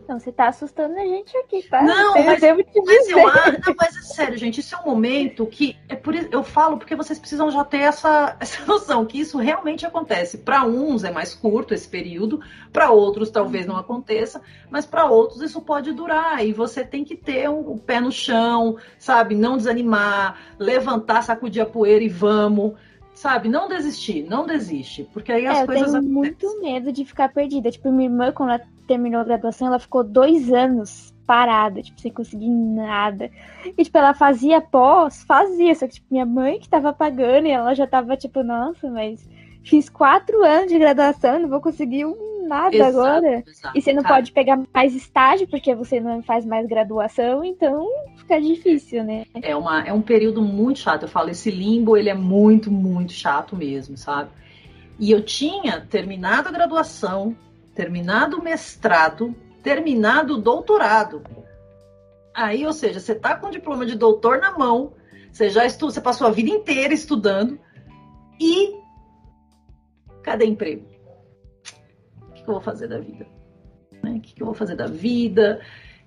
Não, você tá assustando a gente aqui, tá? Não, eu mas, devo te mas dizer. Eu, não, mas é sério, gente, isso é um momento que é por eu falo porque vocês precisam já ter essa, essa noção que isso realmente acontece. Para uns é mais curto esse período, para outros talvez não aconteça, mas para outros isso pode durar e você tem que ter um, um pé no chão, sabe? Não desanimar, levantar, sacudir a poeira e vamos sabe, não desistir, não desiste, porque aí as é, coisas. Eu tenho muito medo de ficar perdida. Tipo, minha irmã, quando ela terminou a graduação, ela ficou dois anos parada, tipo, sem conseguir nada. E, tipo, ela fazia pós, fazia, só que, tipo, minha mãe que tava pagando e ela já tava, tipo, nossa, mas fiz quatro anos de graduação, não vou conseguir nada exato, agora. Exato, e você não cara. pode pegar mais estágio, porque você não faz mais graduação, então fica difícil, né? É, uma, é um período muito chato. Eu falo, esse limbo, ele é muito, muito chato mesmo, sabe? E eu tinha terminado a graduação, terminado o mestrado, terminado o doutorado. Aí, ou seja, você tá com o diploma de doutor na mão, você já estuda, você passou a vida inteira estudando e cadê emprego? O que, eu vou fazer da vida? Né? O que, eu vou fazer da vida?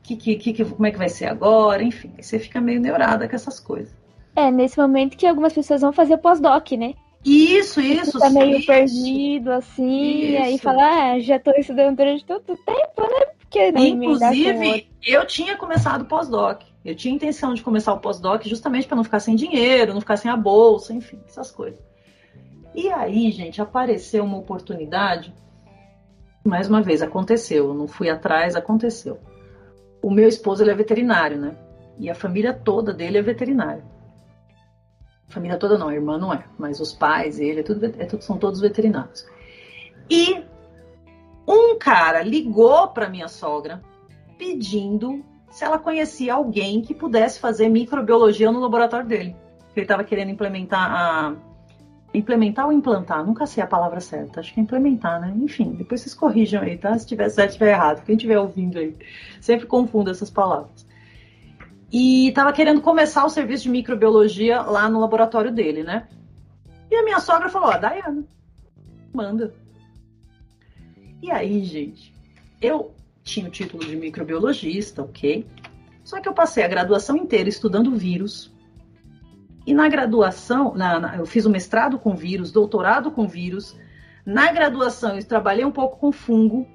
Que, que, que, como é que vai ser agora? Enfim, você fica meio neurada com essas coisas. É, nesse momento que algumas pessoas vão fazer pós-doc, né? Isso, isso. Tá meio isso. perdido, assim, isso. aí fala, ah, já tô estudando durante todo o tempo, né? Porque Inclusive, eu tinha começado pós-doc. Eu tinha intenção de começar o pós-doc justamente para não ficar sem dinheiro, não ficar sem a bolsa, enfim, essas coisas. E aí, gente, apareceu uma oportunidade. Mais uma vez, aconteceu. Eu não fui atrás, aconteceu. O meu esposo ele é veterinário, né? E a família toda dele é veterinária família toda não, a irmã não é, mas os pais, ele, é tudo, é tudo, são todos veterinários. E um cara ligou para minha sogra pedindo se ela conhecia alguém que pudesse fazer microbiologia no laboratório dele. Ele estava querendo implementar a implementar ou implantar, nunca sei a palavra certa, acho que é implementar, né? Enfim, depois vocês corrijam aí, tá? Se tiver certo, tiver errado, quem estiver ouvindo aí, sempre confundo essas palavras e estava querendo começar o serviço de microbiologia lá no laboratório dele, né? E a minha sogra falou: Ó, Dayana, manda. E aí, gente, eu tinha o título de microbiologista, ok? Só que eu passei a graduação inteira estudando vírus. E na graduação, na, na, eu fiz o mestrado com vírus, doutorado com vírus. Na graduação, eu trabalhei um pouco com fungo.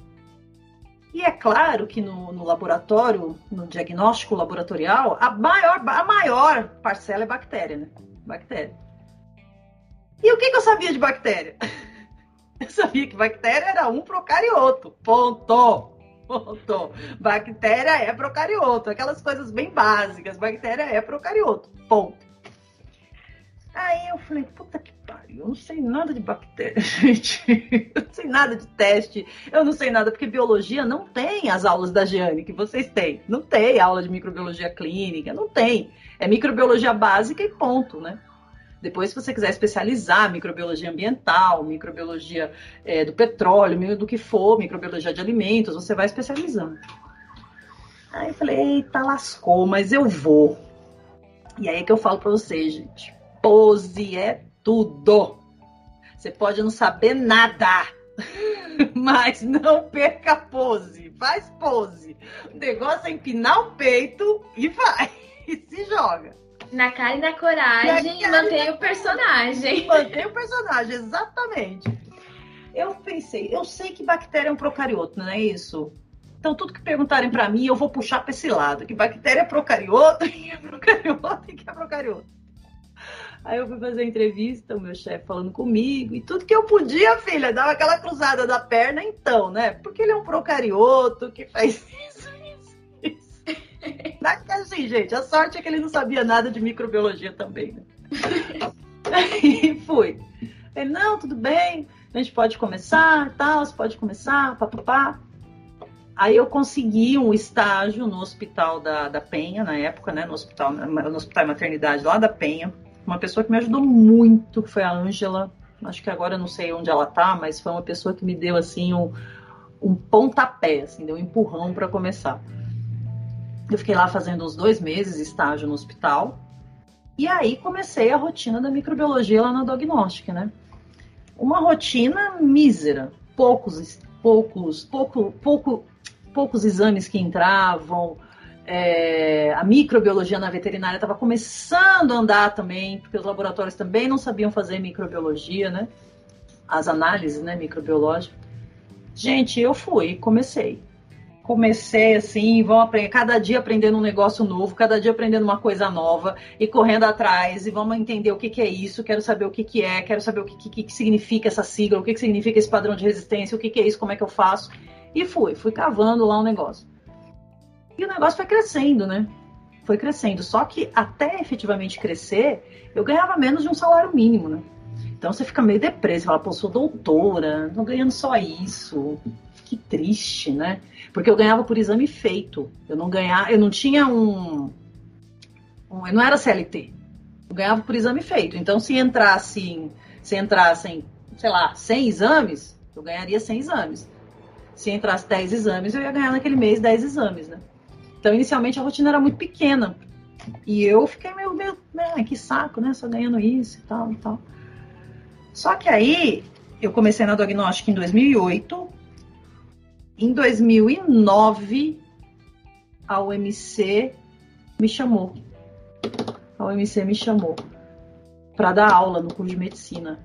E é claro que no, no laboratório, no diagnóstico laboratorial, a maior, a maior parcela é bactéria, né? Bactéria. E o que, que eu sabia de bactéria? Eu sabia que bactéria era um procarioto. Ponto. Ponto. Bactéria é procarioto. Aquelas coisas bem básicas. Bactéria é procarioto. Ponto. Aí eu falei, puta que pariu, eu não sei nada de bactéria, gente. Eu não sei nada de teste, eu não sei nada, porque biologia não tem as aulas da Giane que vocês têm. Não tem aula de microbiologia clínica, não tem. É microbiologia básica e ponto, né? Depois, se você quiser especializar microbiologia ambiental, microbiologia é, do petróleo, do que for, microbiologia de alimentos, você vai especializando. Aí eu falei, eita, lascou, mas eu vou. E aí é que eu falo para vocês, gente, pose é tudo. Você pode não saber nada, mas não perca pose. Faz pose. O negócio é empinar o peito e vai. E se joga. Na cara e na coragem, e mantém o personagem. Mantém o personagem, exatamente. Eu pensei, eu sei que bactéria é um procarioto, não é isso? Então, tudo que perguntarem para mim, eu vou puxar para esse lado. Que bactéria é procarioto, que é procarioto e que é procarioto. Aí eu fui fazer a entrevista, o meu chefe falando comigo, e tudo que eu podia, filha, dava aquela cruzada da perna, então, né? Porque ele é um procarioto que faz isso, isso, isso. Assim, gente, a sorte é que ele não sabia nada de microbiologia também, né? Aí fui. Ele, não, tudo bem, a gente pode começar, tal, você pode começar, papapá. Aí eu consegui um estágio no hospital da, da Penha, na época, né? No hospital, no hospital maternidade lá da Penha uma pessoa que me ajudou muito, foi a Ângela. Acho que agora não sei onde ela tá, mas foi uma pessoa que me deu assim um, um pontapé, assim, deu um empurrão para começar. Eu fiquei lá fazendo uns dois meses estágio no hospital. E aí comecei a rotina da microbiologia lá na Diagnóstica, né? Uma rotina mísera, poucos, poucos, pouco, pouco, poucos exames que entravam, é, a microbiologia na veterinária estava começando a andar também, porque os laboratórios também não sabiam fazer microbiologia, né? As análises, né, microbiológicas. Gente, eu fui, comecei. Comecei assim, vão aprender, cada dia aprendendo um negócio novo, cada dia aprendendo uma coisa nova e correndo atrás e vamos entender o que, que é isso, quero saber o que, que é, quero saber o que, que, que significa essa sigla, o que, que significa esse padrão de resistência, o que, que é isso, como é que eu faço. E fui, fui cavando lá um negócio. E o negócio foi crescendo, né? Foi crescendo. Só que até efetivamente crescer, eu ganhava menos de um salário mínimo, né? Então você fica meio depreso, fala, pô, sou doutora, não ganhando só isso. Que triste, né? Porque eu ganhava por exame feito. Eu não ganhava, eu não tinha um, um eu não era CLT. Eu ganhava por exame feito. Então se entrasse, se entrassem, sei lá, 100 exames, eu ganharia 100 exames. Se entrasse 10 exames, eu ia ganhar naquele mês 10 exames, né? Então, inicialmente, a rotina era muito pequena. E eu fiquei meio, meio né, que saco, né? Só ganhando isso e tal e tal. Só que aí, eu comecei na Diagnóstica em 2008. Em 2009, a UMC me chamou. A UMC me chamou para dar aula no curso de medicina.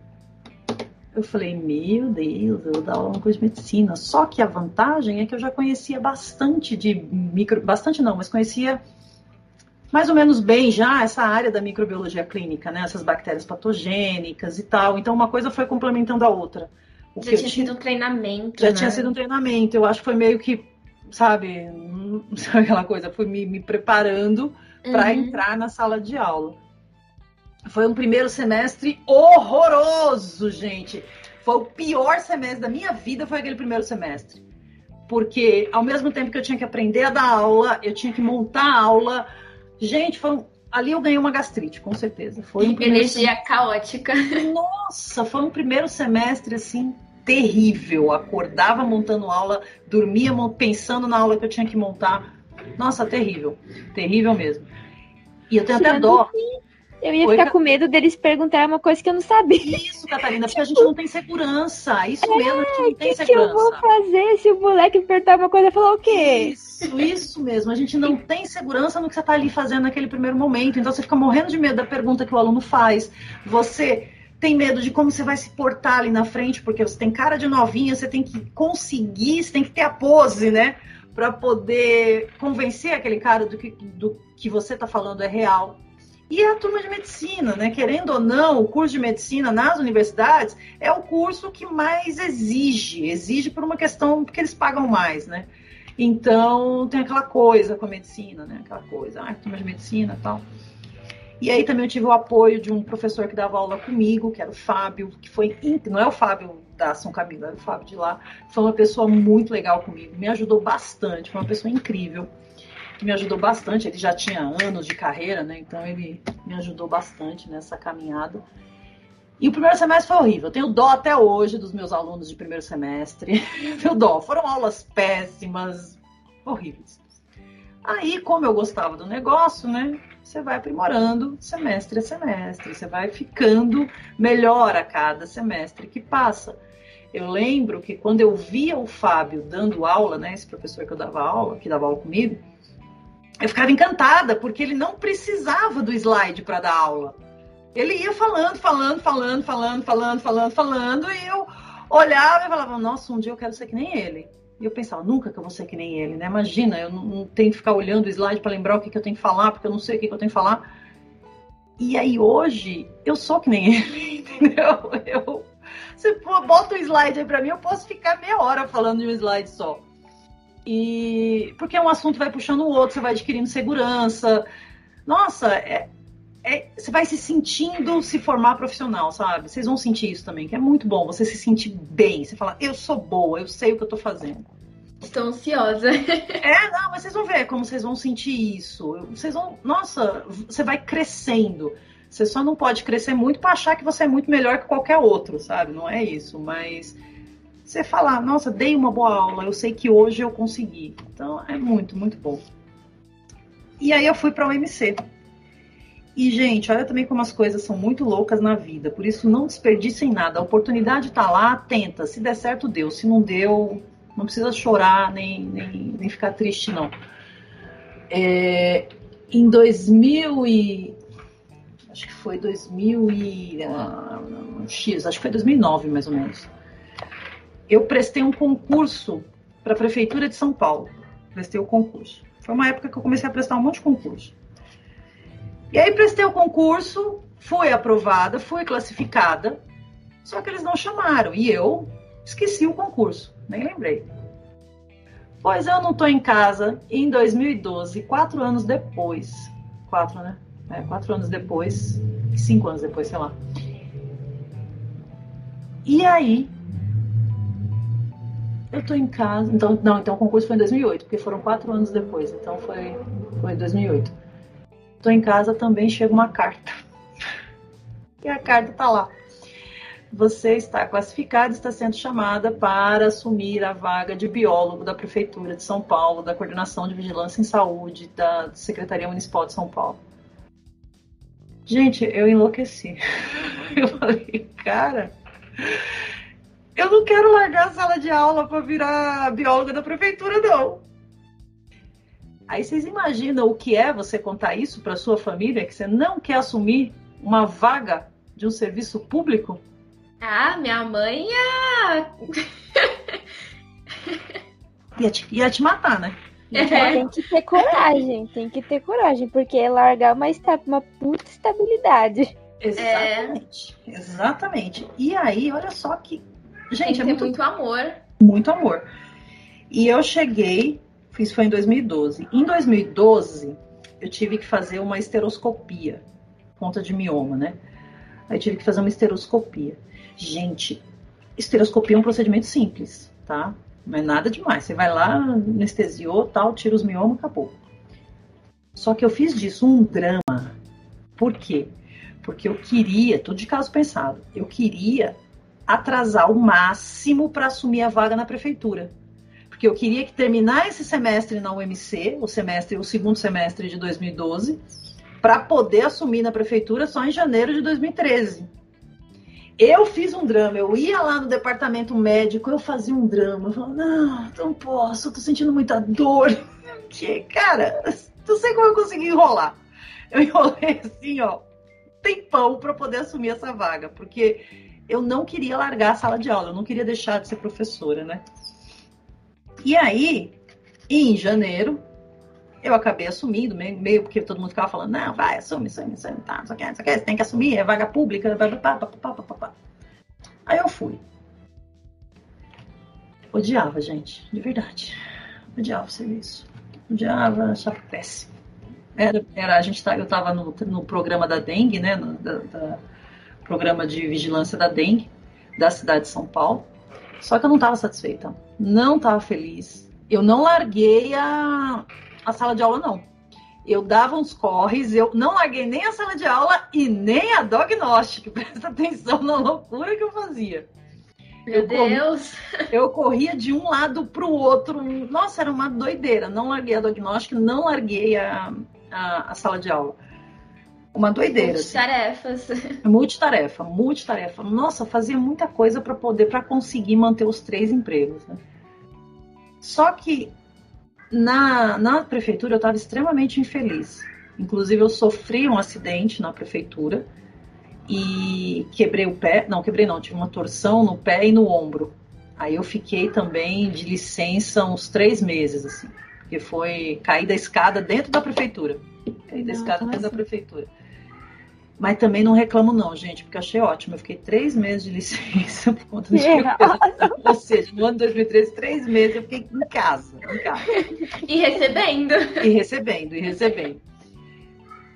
Eu falei, meu Deus, eu vou dar aula no curso de medicina. Só que a vantagem é que eu já conhecia bastante de micro. Bastante não, mas conhecia mais ou menos bem já essa área da microbiologia clínica, né? Essas bactérias patogênicas e tal. Então uma coisa foi complementando a outra. O já tinha sido um treinamento. Já né? tinha sido um treinamento. Eu acho que foi meio que, sabe, sabe aquela coisa, fui me, me preparando para uhum. entrar na sala de aula. Foi um primeiro semestre horroroso, gente. Foi o pior semestre da minha vida, foi aquele primeiro semestre. Porque ao mesmo tempo que eu tinha que aprender a dar aula, eu tinha que montar a aula. Gente, foi um... ali eu ganhei uma gastrite, com certeza. Foi um energia semestre... caótica. Nossa, foi um primeiro semestre assim terrível. Acordava montando aula, dormia pensando na aula que eu tinha que montar. Nossa, terrível. Terrível mesmo. E eu tenho até dó. Eu ia Oi, ficar com medo deles perguntar uma coisa que eu não sabia. Isso, Catarina, porque a gente não tem segurança. Isso é, mesmo, a gente não tem que segurança. O que eu vou fazer se o moleque perguntar uma coisa e falar o quê? Isso, isso mesmo. A gente não tem segurança no que você está ali fazendo naquele primeiro momento. Então você fica morrendo de medo da pergunta que o aluno faz. Você tem medo de como você vai se portar ali na frente, porque você tem cara de novinha, você tem que conseguir, você tem que ter a pose, né? Para poder convencer aquele cara do que, do que você está falando é real. E a turma de medicina, né? Querendo ou não, o curso de medicina nas universidades é o curso que mais exige, exige por uma questão porque eles pagam mais, né? Então tem aquela coisa com a medicina, né? Aquela coisa, ah, turma de medicina e tal. E aí também eu tive o apoio de um professor que dava aula comigo, que era o Fábio, que foi não é o Fábio da São Camilo, era o Fábio de lá. Foi uma pessoa muito legal comigo, me ajudou bastante, foi uma pessoa incrível que me ajudou bastante. Ele já tinha anos de carreira, né? Então ele me ajudou bastante nessa caminhada. E o primeiro semestre foi horrível. Eu tenho dó até hoje dos meus alunos de primeiro semestre. tenho dó. Foram aulas péssimas, horríveis. Aí, como eu gostava do negócio, né? Você vai aprimorando semestre a semestre. Você vai ficando melhor a cada semestre que passa. Eu lembro que quando eu via o Fábio dando aula, né? Esse professor que eu dava aula, que dava aula comigo, eu ficava encantada, porque ele não precisava do slide para dar aula. Ele ia falando, falando, falando, falando, falando, falando, falando, e eu olhava e falava, nossa, um dia eu quero ser que nem ele. E eu pensava, nunca que eu vou ser que nem ele, né? Imagina, eu não, tenho que ficar olhando o slide para lembrar o que, que eu tenho que falar, porque eu não sei o que, que eu tenho que falar. E aí hoje, eu sou que nem ele, entendeu? Eu, você bota um slide aí para mim, eu posso ficar meia hora falando de um slide só. E porque um assunto vai puxando o outro, você vai adquirindo segurança. Nossa, é, é, você vai se sentindo se formar profissional, sabe? Vocês vão sentir isso também, que é muito bom. Você se sentir bem, você fala, eu sou boa, eu sei o que eu tô fazendo. Estou ansiosa. é, não, mas vocês vão ver como vocês vão sentir isso. Vocês vão, nossa, você vai crescendo. Você só não pode crescer muito para achar que você é muito melhor que qualquer outro, sabe? Não é isso, mas você falar, nossa, dei uma boa aula, eu sei que hoje eu consegui. Então é muito, muito bom. E aí eu fui para o MC. E, gente, olha também como as coisas são muito loucas na vida. Por isso, não desperdicem nada. A oportunidade está lá, tenta. Se der certo, deu. Se não deu, não precisa chorar, nem, nem, nem ficar triste, não. É, em 2000 e... Acho que foi 2000 e... Uh, X, acho que foi 2009, mais ou menos eu prestei um concurso para a Prefeitura de São Paulo. Prestei o concurso. Foi uma época que eu comecei a prestar um monte de concurso. E aí prestei o concurso, fui aprovada, fui classificada, só que eles não chamaram. E eu esqueci o concurso, nem lembrei. Pois eu não estou em casa em 2012, quatro anos depois. Quatro, né? É, quatro anos depois, cinco anos depois, sei lá. E aí eu tô em casa. Então, não, então o concurso foi em 2008, porque foram quatro anos depois. Então foi, foi em 2008. Tô em casa também chega uma carta. E a carta tá lá. Você está classificada, está sendo chamada para assumir a vaga de biólogo da Prefeitura de São Paulo, da Coordenação de Vigilância em Saúde da Secretaria Municipal de São Paulo. Gente, eu enlouqueci. Eu falei, cara, eu não quero largar a sala de aula para virar bióloga da prefeitura, não. Aí vocês imaginam o que é você contar isso para sua família, que você não quer assumir uma vaga de um serviço público? Ah, minha mãe ia. ia, te, ia te matar, né? É. Tem que ter coragem, tem que ter coragem, porque é largar uma, uma puta estabilidade. Exatamente, é. exatamente. E aí, olha só que Gente, é muito, muito amor. Muito amor. E eu cheguei, fiz foi em 2012. Em 2012, eu tive que fazer uma esteroscopia, conta de mioma, né? Aí tive que fazer uma esteroscopia. Gente, esteroscopia é um procedimento simples, tá? Não é nada demais. Você vai lá, anestesiou, tal, tira os miomas, acabou. Só que eu fiz disso um drama. Por quê? Porque eu queria, tudo de caso pensado, eu queria atrasar o máximo para assumir a vaga na prefeitura. Porque eu queria que terminar esse semestre na UMC, o semestre, o segundo semestre de 2012, para poder assumir na prefeitura só em janeiro de 2013. Eu fiz um drama, eu ia lá no departamento médico, eu fazia um drama, eu falava, não, não posso, tô sentindo muita dor. Que, cara, não sei como eu consegui enrolar. Eu enrolei assim, ó, tempão para poder assumir essa vaga, porque eu não queria largar a sala de aula, eu não queria deixar de ser professora, né? E aí, em janeiro, eu acabei assumindo, meio porque todo mundo ficava falando, não, vai, assume, assume, assume, tá, não sei o que, não sei o que, você tem que assumir, é vaga pública, pá, pá, pá, pá, pá. Aí eu fui. Odiava, gente, de verdade. Odiava o serviço. Odiava, achava péssimo. Era, era, a gente tá, eu estava no, no programa da dengue, né, no da, da, programa de vigilância da dengue da cidade de São Paulo. Só que eu não estava satisfeita, não estava feliz. Eu não larguei a, a sala de aula, não. Eu dava uns corres, eu não larguei nem a sala de aula e nem a diagnóstica. Presta atenção na loucura que eu fazia. Meu eu Deus! Corria, eu corria de um lado para o outro. Nossa, era uma doideira. Não larguei a diagnóstica, não larguei a, a, a sala de aula. Uma doideira. Multitarefas. Assim. Multitarefa, multitarefa. Nossa, fazia muita coisa para poder, para conseguir manter os três empregos. Né? Só que na, na prefeitura eu estava extremamente infeliz. Inclusive, eu sofri um acidente na prefeitura e quebrei o pé. Não, quebrei não, tive uma torção no pé e no ombro. Aí eu fiquei também de licença uns três meses, assim, porque foi cair da escada dentro da prefeitura. Caí da escada dentro da prefeitura. Mas também não reclamo, não, gente, porque achei ótimo. Eu fiquei três meses de licença por conta de Ou seja, no ano de 2013, três meses eu fiquei em casa, em casa. E recebendo. E recebendo, e recebendo.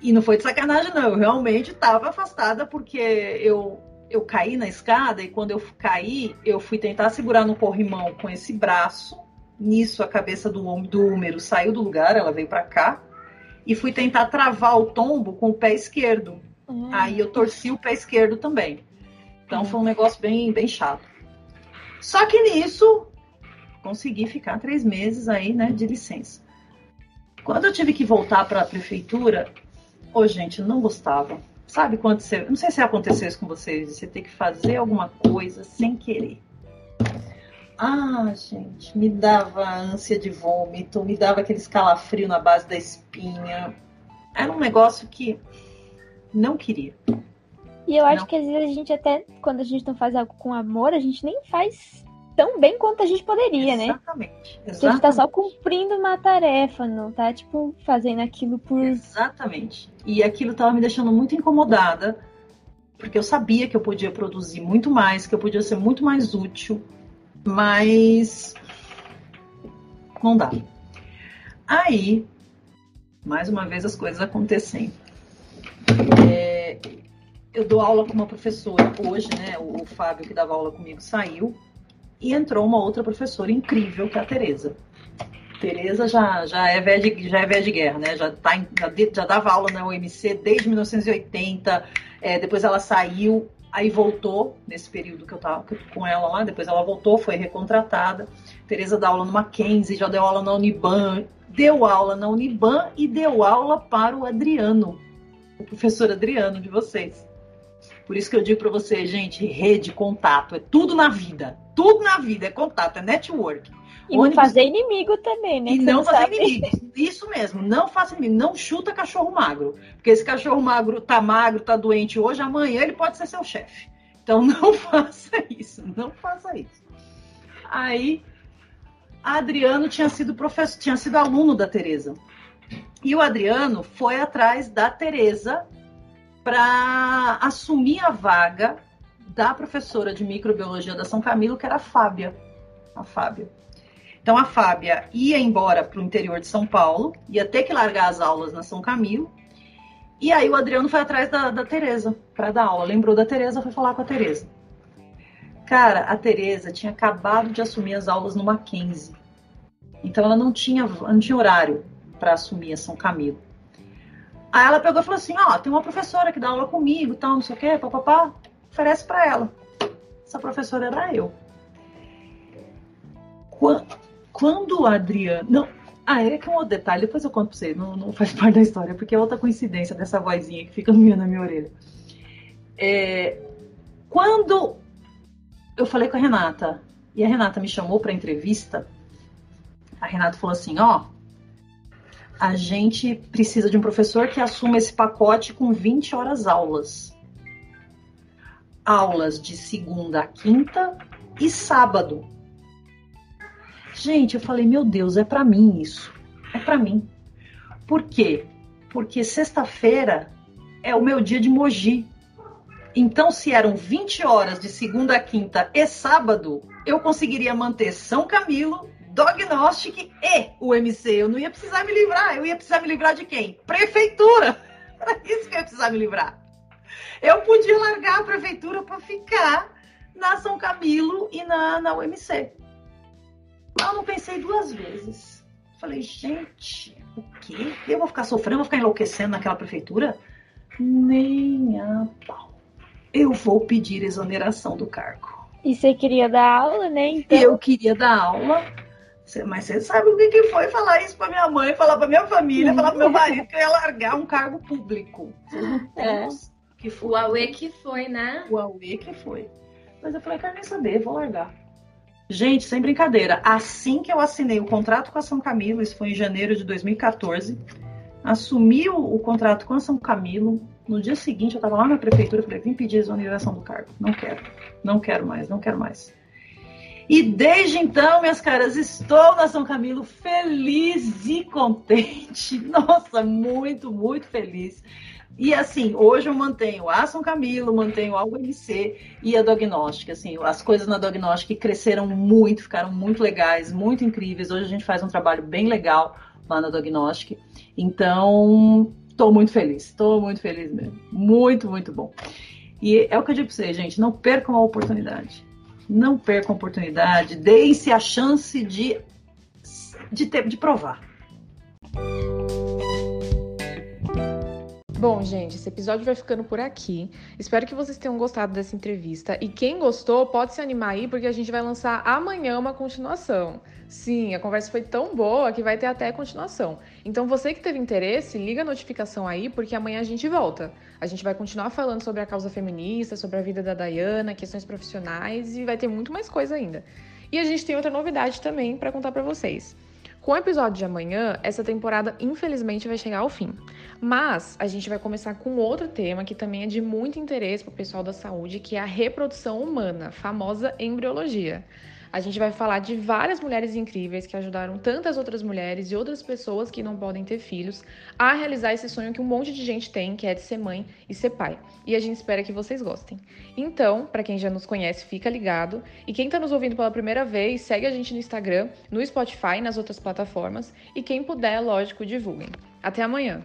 E não foi de sacanagem, não. Eu realmente estava afastada porque eu, eu caí na escada e quando eu caí, eu fui tentar segurar no corrimão com esse braço. Nisso, a cabeça do, do húmero saiu do lugar, ela veio para cá. E fui tentar travar o tombo com o pé esquerdo Aí eu torci o pé esquerdo também. Então foi um negócio bem, bem chato. Só que nisso, consegui ficar três meses aí, né, de licença. Quando eu tive que voltar para a prefeitura, ô gente, eu não gostava. Sabe quando você. Não sei se aconteceu isso com vocês, você ter que fazer alguma coisa sem querer. Ah, gente, me dava ânsia de vômito, me dava aquele escalafrio na base da espinha. Era um negócio que não queria. E eu acho não. que às vezes a gente até, quando a gente não faz algo com amor, a gente nem faz tão bem quanto a gente poderia, né? Exatamente. Porque a gente tá só cumprindo uma tarefa, não tá, tipo, fazendo aquilo por. Exatamente. E aquilo tava me deixando muito incomodada, porque eu sabia que eu podia produzir muito mais, que eu podia ser muito mais útil, mas não dá. Aí, mais uma vez as coisas acontecendo. Eu dou aula com uma professora hoje, né? O, o Fábio que dava aula comigo saiu e entrou uma outra professora incrível que é a Tereza. Tereza já, já, é velha de, é de guerra, né? Já, tá, já, já dava aula na UMC desde 1980. É, depois ela saiu, aí voltou nesse período que eu tava com ela lá. Depois ela voltou, foi recontratada. Tereza dá aula no Mackenzie, já deu aula na Uniban, deu aula na Uniban e deu aula para o Adriano, o professor Adriano de vocês. Por isso que eu digo para vocês, gente, rede, contato, é tudo na vida. Tudo na vida é contato, é network. E não fazer inimigo também, né? E não fazer sabe. inimigo. Isso mesmo, não faça inimigo. Não chuta cachorro magro. Porque esse cachorro magro tá magro, tá doente hoje, amanhã ele pode ser seu chefe. Então não faça isso, não faça isso. Aí, Adriano tinha sido professor, tinha sido aluno da Tereza. E o Adriano foi atrás da Tereza para assumir a vaga da professora de microbiologia da São Camilo, que era a Fábia. A Fábia. Então a Fábia ia embora para o interior de São Paulo, ia ter que largar as aulas na São Camilo. E aí o Adriano foi atrás da, da Tereza para dar aula. Lembrou da Tereza, foi falar com a Tereza. Cara, a Tereza tinha acabado de assumir as aulas no Mackenzie. Então ela não tinha, não tinha horário para assumir a São Camilo. Aí ela pegou e falou assim: Ó, oh, tem uma professora que dá aula comigo, tal, não sei o quê, papapá, oferece para ela. Essa professora era eu. Quando o Adriano. Não, Ah, é que um outro detalhe, depois eu conto pra você, não, não faz parte da história, porque é outra coincidência dessa vozinha que fica no na minha orelha. É, quando eu falei com a Renata, e a Renata me chamou para entrevista, a Renata falou assim: ó, a gente precisa de um professor que assuma esse pacote com 20 horas aulas. Aulas de segunda a quinta e sábado. Gente, eu falei, meu Deus, é para mim isso. É para mim. Por quê? Porque sexta-feira é o meu dia de Mogi. Então, se eram 20 horas de segunda a quinta e sábado, eu conseguiria manter São Camilo, Dognostic e o MC. Eu não ia precisar me livrar. Eu ia precisar me livrar de quem? Prefeitura. Era isso que eu ia precisar me livrar. Eu podia largar a prefeitura para ficar na São Camilo e na, na UMC. Eu não pensei duas vezes. Falei, gente, o quê? Eu vou ficar sofrendo, vou ficar enlouquecendo naquela prefeitura? Nem a pau. Eu vou pedir exoneração do cargo. E você queria dar aula, né? Então... Eu queria dar aula mas você sabe o que foi falar isso para minha mãe, falar para minha família, falar para meu marido que eu ia largar um cargo público. É. Que foi. O Aue que foi, né? O Aue que foi. Mas eu falei, quero nem saber, vou largar. Gente, sem brincadeira, assim que eu assinei o contrato com a São Camilo, isso foi em janeiro de 2014, assumi o, o contrato com a São Camilo, no dia seguinte eu estava lá na prefeitura, falei, vim pedir exoneração do cargo. Não quero, não quero mais, não quero mais. E desde então, minhas caras, estou na São Camilo feliz e contente. Nossa, muito, muito feliz. E assim, hoje eu mantenho a São Camilo, mantenho a UMC e a Diagnóstica. Assim, as coisas na Diagnóstica cresceram muito, ficaram muito legais, muito incríveis. Hoje a gente faz um trabalho bem legal lá na Diagnóstica. Então, estou muito feliz, estou muito feliz mesmo. Muito, muito bom. E é o que eu digo para vocês, gente, não percam a oportunidade não percam a oportunidade, deem-se a chance de, de, ter, de provar. Bom, gente, esse episódio vai ficando por aqui. Espero que vocês tenham gostado dessa entrevista. E quem gostou, pode se animar aí, porque a gente vai lançar amanhã uma continuação. Sim, a conversa foi tão boa que vai ter até continuação. Então, você que teve interesse, liga a notificação aí, porque amanhã a gente volta. A gente vai continuar falando sobre a causa feminista, sobre a vida da Dayana, questões profissionais e vai ter muito mais coisa ainda. E a gente tem outra novidade também para contar para vocês. Com o episódio de amanhã, essa temporada infelizmente vai chegar ao fim. Mas a gente vai começar com outro tema que também é de muito interesse para o pessoal da saúde, que é a reprodução humana, famosa embriologia. A gente vai falar de várias mulheres incríveis que ajudaram tantas outras mulheres e outras pessoas que não podem ter filhos a realizar esse sonho que um monte de gente tem, que é de ser mãe e ser pai. E a gente espera que vocês gostem. Então, para quem já nos conhece, fica ligado. E quem está nos ouvindo pela primeira vez, segue a gente no Instagram, no Spotify, nas outras plataformas. E quem puder, lógico, divulguem. Até amanhã!